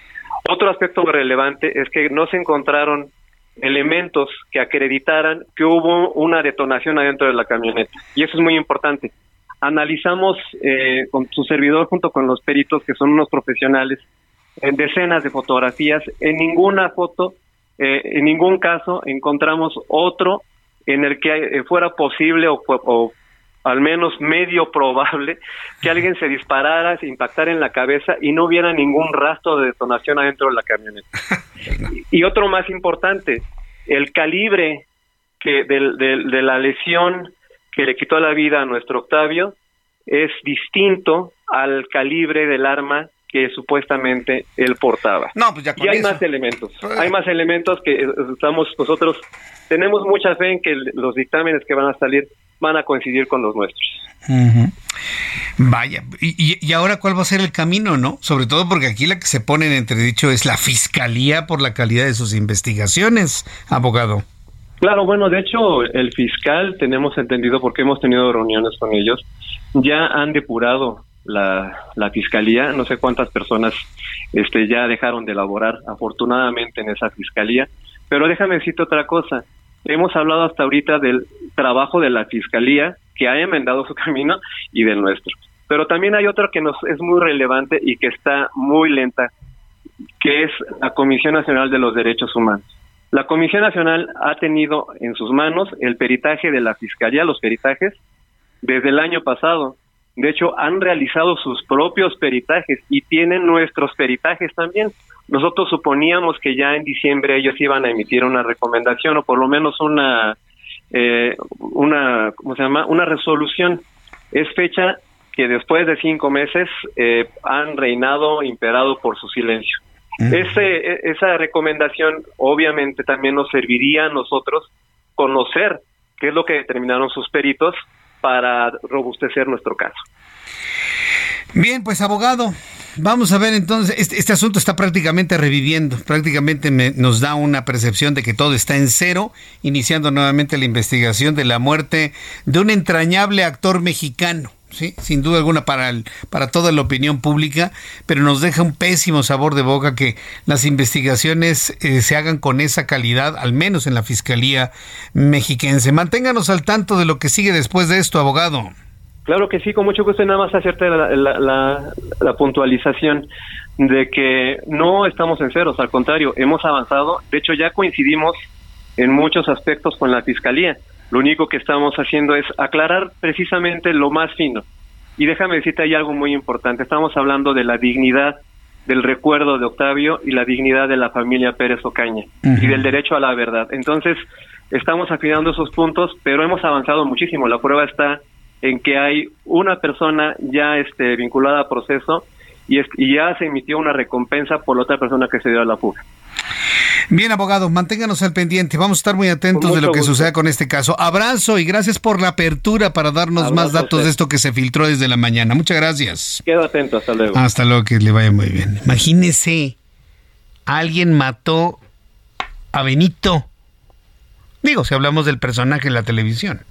Otro aspecto relevante es que no se encontraron elementos que acreditaran que hubo una detonación adentro de la camioneta. Y eso es muy importante. Analizamos eh, con su servidor junto con los peritos, que son unos profesionales, en decenas de fotografías. En ninguna foto eh, en ningún caso encontramos otro en el que eh, fuera posible o, al menos medio probable que alguien se disparara, se impactara en la cabeza y no hubiera ningún rastro de detonación adentro de la camioneta. y otro más importante, el calibre que de, la lesión que le quitó la vida a nuestro Octavio es distinto al calibre del arma que supuestamente él portaba. No, pues ya y hay más elementos. Pues, hay más elementos que estamos nosotros tenemos mucha fe en que los dictámenes que van a salir van a coincidir con los nuestros. Vaya, y, y, ahora cuál va a ser el camino, ¿no? Sobre todo porque aquí la que se pone en entredicho es la fiscalía por la calidad de sus investigaciones, abogado. Claro, bueno, de hecho, el fiscal, tenemos entendido porque hemos tenido reuniones con ellos, ya han depurado la, la fiscalía, no sé cuántas personas este, ya dejaron de elaborar afortunadamente en esa fiscalía, pero déjame decirte otra cosa, hemos hablado hasta ahorita del trabajo de la fiscalía que ha enmendado su camino y del nuestro, pero también hay otro que nos es muy relevante y que está muy lenta, que es la Comisión Nacional de los Derechos Humanos. La Comisión Nacional ha tenido en sus manos el peritaje de la Fiscalía, los peritajes, desde el año pasado. De hecho, han realizado sus propios peritajes y tienen nuestros peritajes también. Nosotros suponíamos que ya en diciembre ellos iban a emitir una recomendación o por lo menos una, eh, una, ¿cómo se llama? Una resolución. Es fecha que después de cinco meses eh, han reinado, imperado por su silencio. Ese, e, esa recomendación obviamente también nos serviría a nosotros conocer qué es lo que determinaron sus peritos para robustecer nuestro caso. Bien, pues abogado, vamos a ver entonces, este, este asunto está prácticamente reviviendo, prácticamente nos da una percepción de que todo está en cero, iniciando nuevamente la investigación de la muerte de un entrañable actor mexicano. Sí, sin duda alguna para, el, para toda la opinión pública, pero nos deja un pésimo sabor de boca que las investigaciones eh, se hagan con esa calidad, al menos en la Fiscalía mexiquense. Manténganos al tanto de lo que sigue después de esto, abogado. Claro que sí, con mucho gusto, nada más hacerte la, la, puntualización de que no estamos en ceros, al contrario, hemos avanzado, de hecho ya coincidimos en muchos aspectos con la Fiscalía, lo único que estamos haciendo es aclarar precisamente lo más fino. Y déjame decirte, hay algo muy importante, estamos hablando de la dignidad del recuerdo de Octavio y la dignidad de la familia Pérez Ocaña y del derecho a la verdad. Entonces, estamos afinando esos puntos, pero hemos avanzado muchísimo. La prueba está en que hay una persona ya este, vinculada a proceso y, y ya se emitió una recompensa por la otra persona que se dio a la fuga. Bien, abogado, manténganos al pendiente. Vamos a estar muy atentos de lo que suceda con este caso. Abrazo y gracias por la apertura para darnos más datos de esto que se filtró desde la mañana. Muchas gracias. Quedo atento, hasta luego. Hasta luego, que le vaya muy bien. Imagínese, alguien mató a Benito. Digo, si hablamos del personaje en la televisión.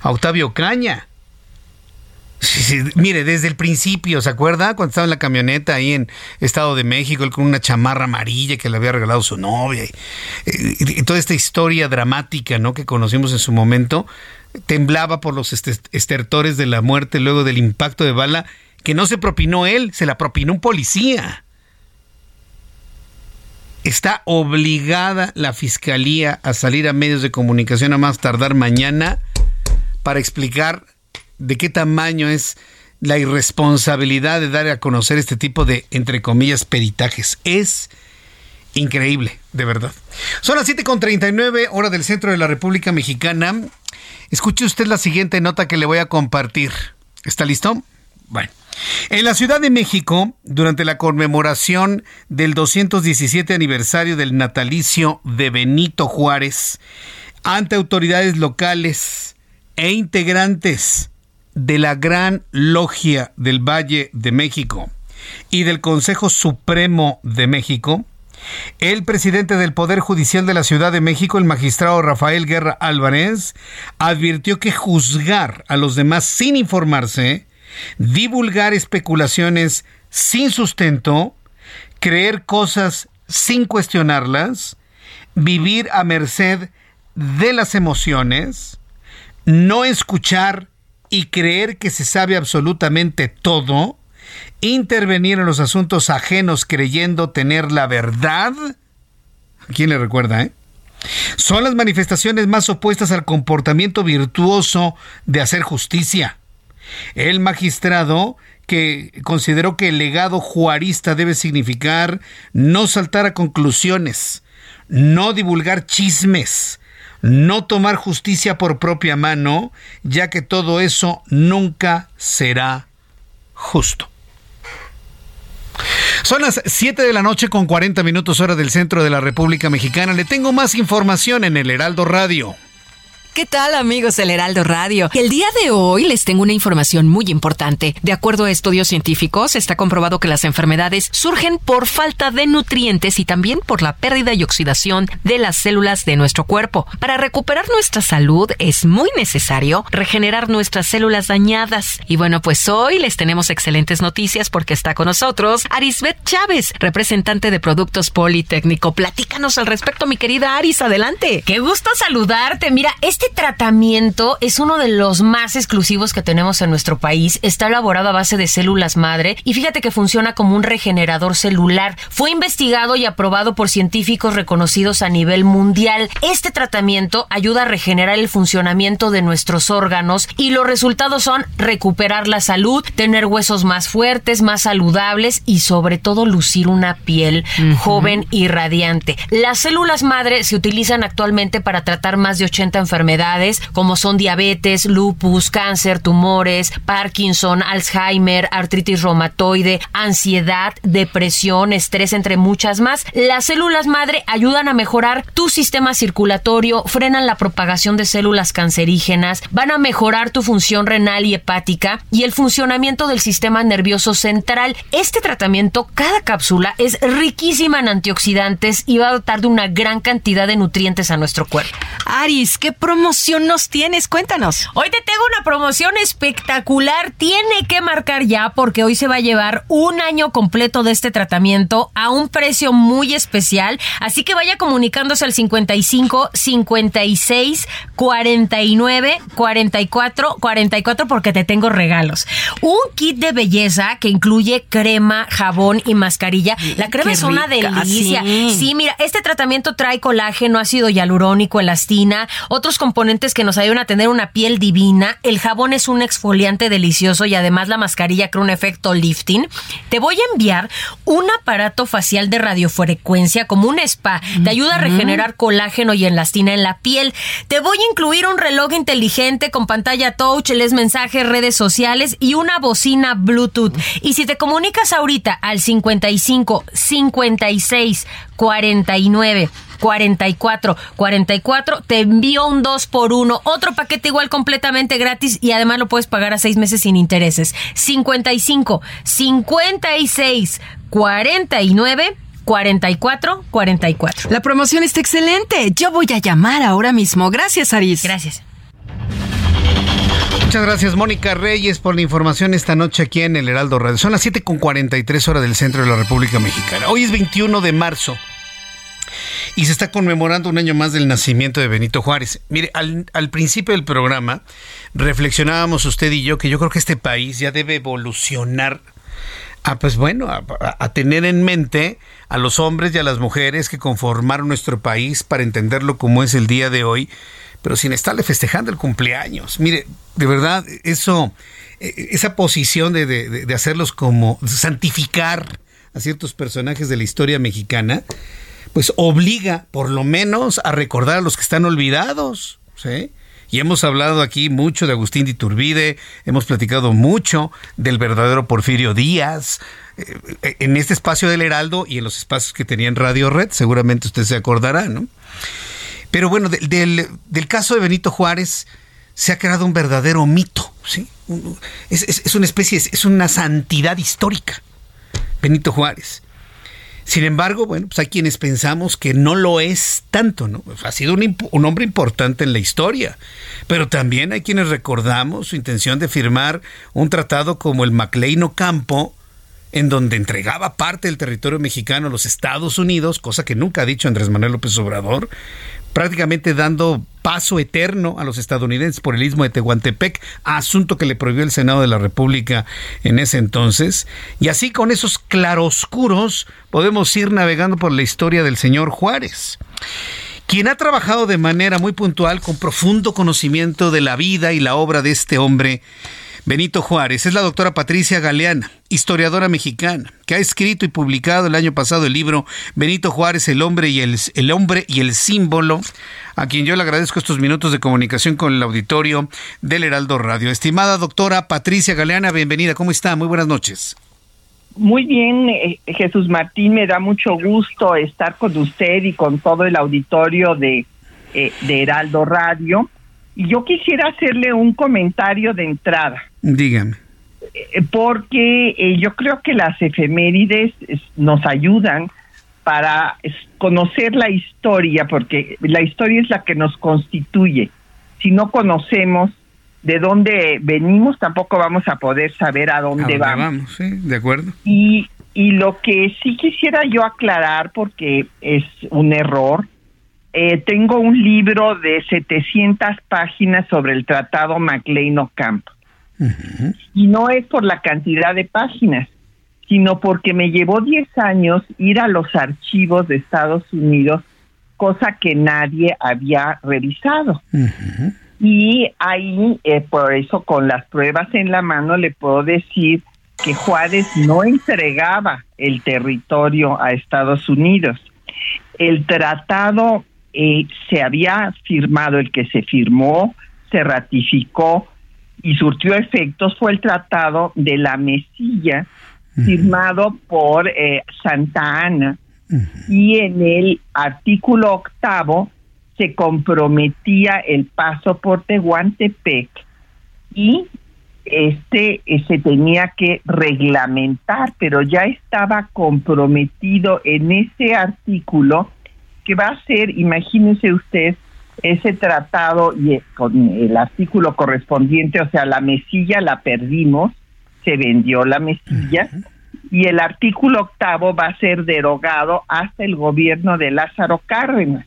A Octavio Caña. Mire, desde el principio, ¿se acuerda? Cuando estaba en la camioneta ahí en Estado de México, él con una chamarra amarilla que le había regalado su novia. Toda esta historia dramática, ¿no? Que conocimos en su momento, temblaba por los estertores de la muerte luego del impacto de bala que no se propinó él, se la propinó un policía. Está obligada la fiscalía a salir a medios de comunicación a más tardar mañana para explicar de qué tamaño es la irresponsabilidad de dar a conocer este tipo de, entre comillas, peritajes. Es increíble, de verdad. Son las 7.39 hora del centro de la República Mexicana. Escuche usted la siguiente nota que le voy a compartir. ¿Está listo? Bueno. En la Ciudad de México, durante la conmemoración del 217 aniversario del natalicio de Benito Juárez, ante autoridades locales e integrantes de la Gran Logia del Valle de México y del Consejo Supremo de México, el presidente del Poder Judicial de la Ciudad de México, el magistrado Rafael Guerra Álvarez, advirtió que juzgar a los demás sin informarse, divulgar especulaciones sin sustento, creer cosas sin cuestionarlas, vivir a merced de las emociones, no escuchar y creer que se sabe absolutamente todo, intervenir en los asuntos ajenos creyendo tener la verdad. quién le recuerda, eh? Son las manifestaciones más opuestas al comportamiento virtuoso de hacer justicia. El magistrado que consideró que el legado juarista debe significar no saltar a conclusiones, no divulgar chismes, no tomar justicia por propia mano, ya que todo eso nunca será justo. Son las 7 de la noche con 40 minutos hora del centro de la República Mexicana. Le tengo más información en el Heraldo Radio. ¿Qué tal amigos del Heraldo Radio? El día de hoy les tengo una información muy importante. De acuerdo a estudios científicos, está comprobado que las enfermedades surgen por falta de nutrientes y también por la pérdida y oxidación de las células de nuestro cuerpo. Para recuperar nuestra salud es muy necesario regenerar nuestras células dañadas. Y bueno, pues hoy les tenemos excelentes noticias porque está con nosotros Arisbet Chávez, representante de Productos Politécnico. Platícanos al respecto, mi querida Aris, adelante. Qué gusto saludarte. Mira, este este tratamiento es uno de los más exclusivos que tenemos en nuestro país. Está elaborado a base de células madre y fíjate que funciona como un regenerador celular. Fue investigado y aprobado por científicos reconocidos a nivel mundial. Este tratamiento ayuda a regenerar el funcionamiento de nuestros órganos y los resultados son recuperar la salud, tener huesos más fuertes, más saludables y sobre todo lucir una piel joven y radiante. Las células madre se utilizan actualmente para tratar más de 80 enfermedades como son diabetes, lupus, cáncer, tumores, Parkinson, Alzheimer, artritis reumatoide, ansiedad, depresión, estrés, entre muchas más. Las células madre ayudan a mejorar tu sistema circulatorio, frenan la propagación de células cancerígenas, van a mejorar tu función renal y hepática y el funcionamiento del sistema nervioso central. Este tratamiento, cada cápsula es riquísima en antioxidantes y va a dotar de una gran cantidad de nutrientes a nuestro cuerpo. Aris, ¿qué promoción nos tienes? Cuéntanos. Hoy te tengo una promoción espectacular. Tiene que marcar ya porque hoy se va a llevar un año completo de este tratamiento a un precio muy especial. Así que vaya comunicándose al 55 56 49 44 44 porque te tengo regalos. Un kit de belleza que incluye crema, jabón y mascarilla. La crema es una delicia. Sí. sí, mira, este tratamiento trae colágeno, ácido hialurónico, elastina, otros componentes componentes que nos ayudan a tener una piel divina. El jabón es un exfoliante delicioso y además la mascarilla crea un efecto lifting. Te voy a enviar un aparato facial de radiofrecuencia como un spa. Te ayuda a regenerar colágeno y elastina en la piel. Te voy a incluir un reloj inteligente con pantalla touch, les mensajes, redes sociales y una bocina Bluetooth. Y si te comunicas ahorita al 55 56 49 44 44 te envío un 2 por 1 otro paquete igual completamente gratis y además lo puedes pagar a 6 meses sin intereses 55 56 49 44 44 La promoción está excelente. Yo voy a llamar ahora mismo. Gracias, Aris. Gracias. Muchas gracias, Mónica Reyes, por la información esta noche aquí en el Heraldo Radio. Son las 7 con 43 horas del centro de la República Mexicana. Hoy es 21 de marzo y se está conmemorando un año más del nacimiento de Benito Juárez. Mire, al, principio del programa reflexionábamos usted y yo que yo creo que este país ya debe evolucionar a, pues bueno, a, tener en mente a los hombres y a las mujeres que conformaron nuestro país para entenderlo como es el día de hoy, pero sin estarle festejando el cumpleaños. Mire, de verdad, eso, e, esa posición de hacerlos como santificar a ciertos personajes de la historia mexicana, pues obliga por lo menos a recordar a los que están olvidados, ¿sí? Y hemos hablado aquí mucho de Agustín de Iturbide, hemos platicado mucho del verdadero Porfirio Díaz, eh, en este espacio del Heraldo y en los espacios que tenía en Radio Red, seguramente usted se acordará, ¿no? Pero bueno, del, caso de Benito Juárez se ha creado un verdadero mito, ¿sí? Es una especie, es una santidad histórica, Benito Juárez. Sin embargo, bueno, pues hay quienes pensamos que no lo es tanto, ¿no? Ha sido un, hombre importante en la historia, pero también hay quienes recordamos su intención de firmar un tratado como el Maclean Campo, en donde entregaba parte del territorio mexicano a los Estados Unidos, cosa que nunca ha dicho Andrés Manuel López Obrador, prácticamente dando paso eterno a los estadounidenses por el istmo de Tehuantepec, asunto que le prohibió el Senado de la República en ese entonces. Y así con esos claroscuros podemos ir navegando por la historia del señor Juárez quien ha trabajado de manera muy puntual, con profundo conocimiento de la vida y la obra de este hombre, Benito Juárez es la doctora Patricia Galeana, historiadora mexicana, que ha escrito y publicado el año pasado el libro Benito Juárez, el hombre y el, hombre y el símbolo, a quien yo le agradezco estos minutos de comunicación con el auditorio del Heraldo Radio. Estimada doctora Patricia Galeana, bienvenida, ¿cómo está? Muy buenas noches. Muy bien, eh, Jesús Martín, me da mucho gusto estar con usted y con todo el auditorio de, eh, de Heraldo Radio. Yo quisiera hacerle un comentario de entrada. Dígame. Eh, porque yo creo que las efemérides nos ayudan para conocer la historia, porque la historia es la que nos constituye. Si no conocemos de dónde venimos, tampoco vamos a poder saber a dónde, vamos. sí, de acuerdo. Y, y lo que sí quisiera yo aclarar, porque es un error, eh, tengo un libro de 700 páginas sobre el Tratado MacLean-Ocamp. Y no es por la cantidad de páginas, sino porque me llevó 10 años ir a los archivos de Estados Unidos, cosa que nadie había revisado. Y ahí, eh, por eso, con las pruebas en la mano, le puedo decir que Juárez no entregaba el territorio a Estados Unidos. El tratado eh, se había firmado, el que se firmó, se ratificó y surtió efectos, fue el tratado de la Mesilla, firmado por eh, Santa Ana. Y en el artículo octavo se comprometía el paso por Tehuantepec y este eh, se tenía que reglamentar, pero ya estaba comprometido en ese artículo que va a ser, imagínese usted, ese tratado y eh, con el artículo correspondiente, o sea, la mesilla la perdimos, se vendió la mesilla, y el artículo octavo va a ser derogado hasta el gobierno de Lázaro Cárdenas.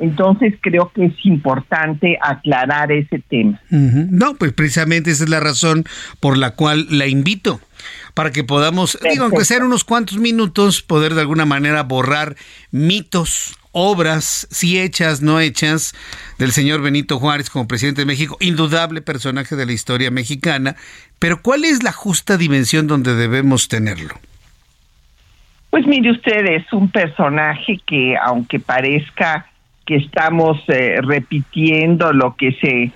Entonces creo que es importante aclarar ese tema. No, pues precisamente esa es la razón por la cual la invito, para que podamos, digo, aunque sean unos cuantos minutos, poder de alguna manera borrar mitos, obras, si hechas, no hechas, del señor Benito Juárez como presidente de México, indudable personaje de la historia mexicana, pero ¿cuál es la justa dimensión donde debemos tenerlo? Pues mire usted, es un personaje que aunque parezca que estamos eh, repitiendo lo que se,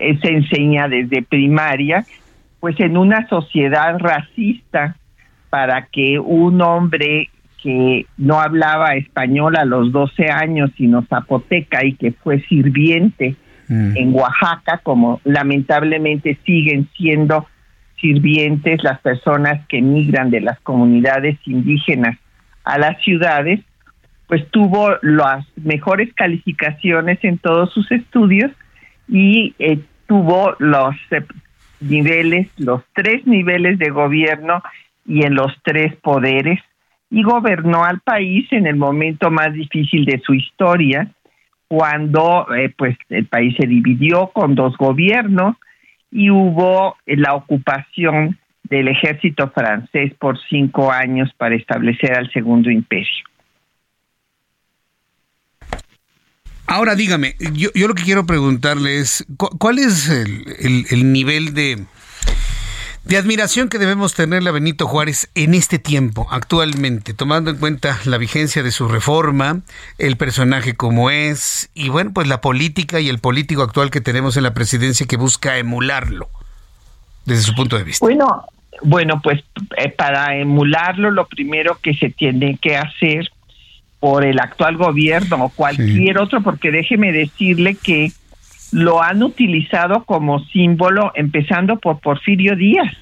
eh, se enseña desde primaria, pues en una sociedad racista, para que un hombre que no hablaba español a los 12 años, sino zapoteca y que fue sirviente mm. en Oaxaca, como lamentablemente siguen siendo sirvientes las personas que emigran de las comunidades indígenas a las ciudades, pues tuvo las mejores calificaciones en todos sus estudios y eh, tuvo los eh, niveles, los tres niveles de gobierno y en los tres poderes y gobernó al país en el momento más difícil de su historia, cuando eh, pues el país se dividió con dos gobiernos y hubo la ocupación del ejército francés por cinco años para establecer al segundo imperio. Ahora dígame, yo, yo lo que quiero preguntarle es, ¿cuál es el, nivel de, de admiración que debemos tenerle a Benito Juárez en este tiempo, actualmente, tomando en cuenta la vigencia de su reforma, el personaje como es, y bueno, pues la política y el político actual que tenemos en la presidencia que busca emularlo, desde su punto de vista? Bueno, bueno, pues eh, para emularlo, lo primero que se tiene que hacer por el actual gobierno o cualquier otro, porque déjeme decirle que lo han utilizado como símbolo, empezando por Porfirio Díaz,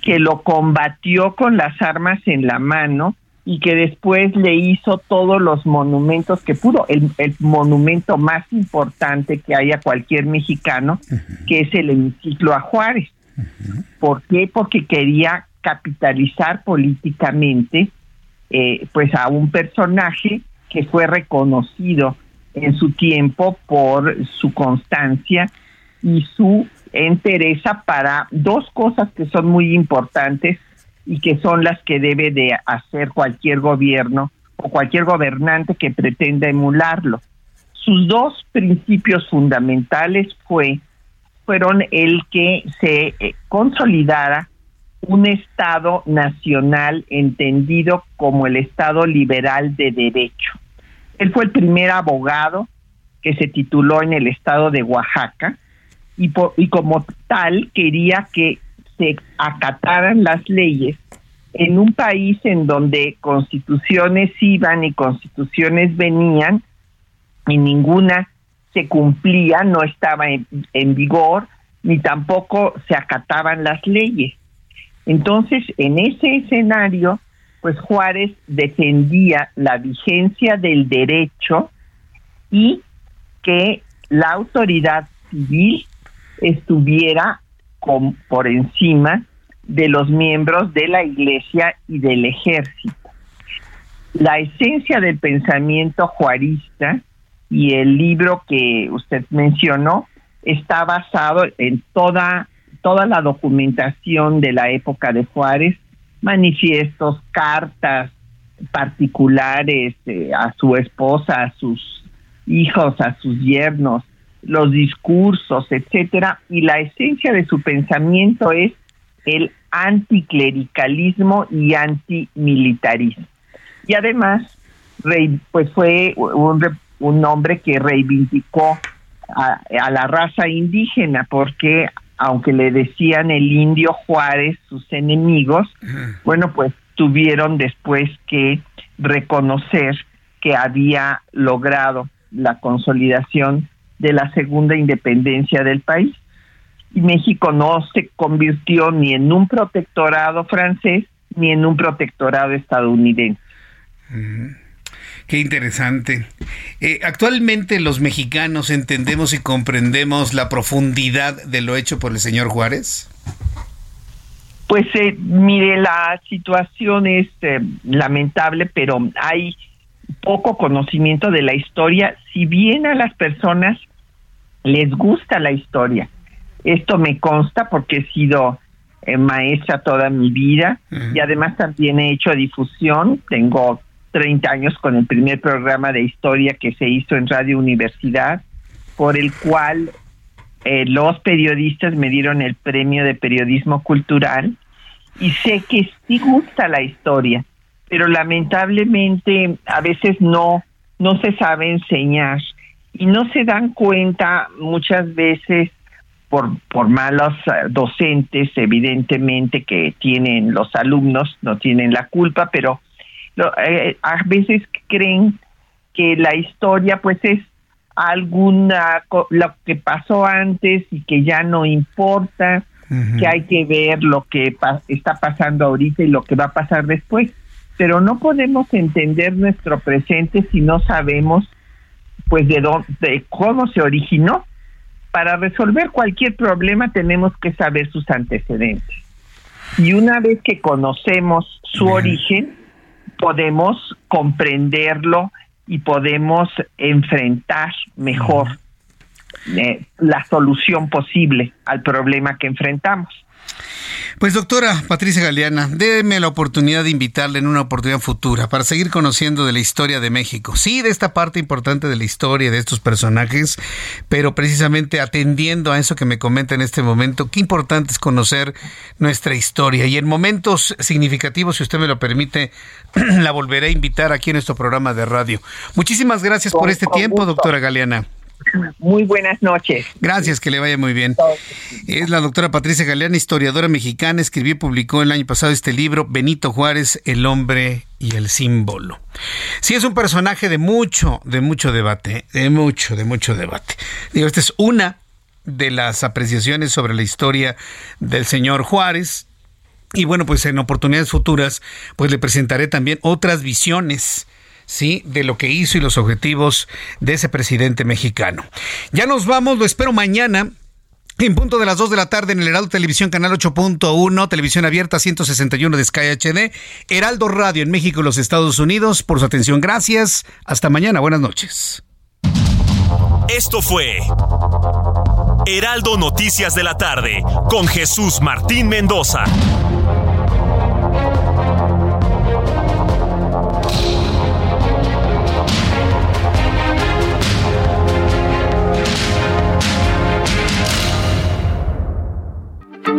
que lo combatió con las armas en la mano y que después le hizo todos los monumentos que pudo, el, monumento más importante que hay a cualquier mexicano, que es el hemiciclo a Juárez. ¿Por qué? Porque quería capitalizar políticamente eh, pues a un personaje que fue reconocido en su tiempo por su constancia y su entereza para dos cosas que son muy importantes y que son las que debe de hacer cualquier gobierno o cualquier gobernante que pretenda emularlo. Sus dos principios fundamentales fue fueron el que se eh, consolidara un Estado nacional entendido como el Estado liberal de derecho. Él fue el primer abogado que se tituló en el Estado de Oaxaca y, como tal quería que se acataran las leyes en un país en donde constituciones iban y constituciones venían y ninguna se cumplía, no estaba en, vigor, ni tampoco se acataban las leyes. Entonces, en ese escenario, pues Juárez defendía la vigencia del derecho y que la autoridad civil estuviera por encima de los miembros de la iglesia y del ejército. La esencia del pensamiento juarista y el libro que usted mencionó está basado en toda toda la documentación de la época de Juárez, manifiestos, cartas particulares eh, a su esposa, a sus hijos, a sus yernos, los discursos, etcétera, y la esencia de su pensamiento es el anticlericalismo y antimilitarismo. Y además, pues fue un, un hombre que reivindicó a, a, la raza indígena, porque aunque le decían el indio Juárez, sus enemigos, bueno, pues tuvieron después que reconocer que había logrado la consolidación de la segunda independencia del país. Y México no se convirtió ni en un protectorado francés ni en un protectorado estadounidense. Qué interesante. Eh, actualmente los mexicanos entendemos y comprendemos la profundidad de lo hecho por el señor Juárez. Pues eh, mire, la situación es eh, lamentable, pero hay poco conocimiento de la historia, si bien a las personas les gusta la historia. Esto me consta porque he sido eh, maestra toda mi vida y además también he hecho difusión. Tengo 30 años con el primer programa de historia que se hizo en Radio Universidad, por el cual eh, los periodistas me dieron el premio de periodismo cultural. Y sé que sí gusta la historia, pero lamentablemente a veces no no se sabe enseñar. Y no se dan cuenta muchas veces por, por malos eh, docentes, evidentemente, que tienen los alumnos, no tienen la culpa, pero eh, a veces creen que la historia pues es alguna lo que pasó antes y que ya no importa, que hay que ver lo que está pasando ahorita y lo que va a pasar después. Pero no podemos entender nuestro presente si no sabemos pues de dónde, cómo se originó. Para resolver cualquier problema tenemos que saber sus antecedentes. Y una vez que conocemos su origen, podemos comprenderlo y podemos enfrentar mejor eh, la solución posible al problema que enfrentamos. Pues doctora Patricia Galeana, déme la oportunidad de invitarle en una oportunidad futura para seguir conociendo de la historia de México. Sí, de esta parte importante de la historia de estos personajes, pero precisamente atendiendo a eso que me comenta en este momento, qué importante es conocer nuestra historia. Y en momentos significativos, si usted me lo permite, la volveré a invitar aquí en nuestro programa de radio. Muchísimas gracias por este tiempo, doctora Galeana. Muy buenas noches. Gracias, que le vaya muy bien. Es la doctora Patricia Galeana, historiadora mexicana, escribió y publicó el año pasado este libro, Benito Juárez, el hombre y el símbolo. Sí, es un personaje de mucho, de mucho debate, de mucho, de mucho debate. Digo, esta es una de las apreciaciones sobre la historia del señor Juárez. Y bueno, pues en oportunidades futuras, pues le presentaré también otras visiones ¿sí? De lo que hizo y los objetivos de ese presidente mexicano. Ya nos vamos, lo espero mañana. En punto de las 2 de la tarde en el Heraldo Televisión, canal 8.1, televisión abierta 161 de Sky HD, Heraldo Radio en México y los Estados Unidos. Por su atención, gracias. Hasta mañana, buenas noches. Esto fue Heraldo Noticias de la tarde con Jesús Martín Mendoza.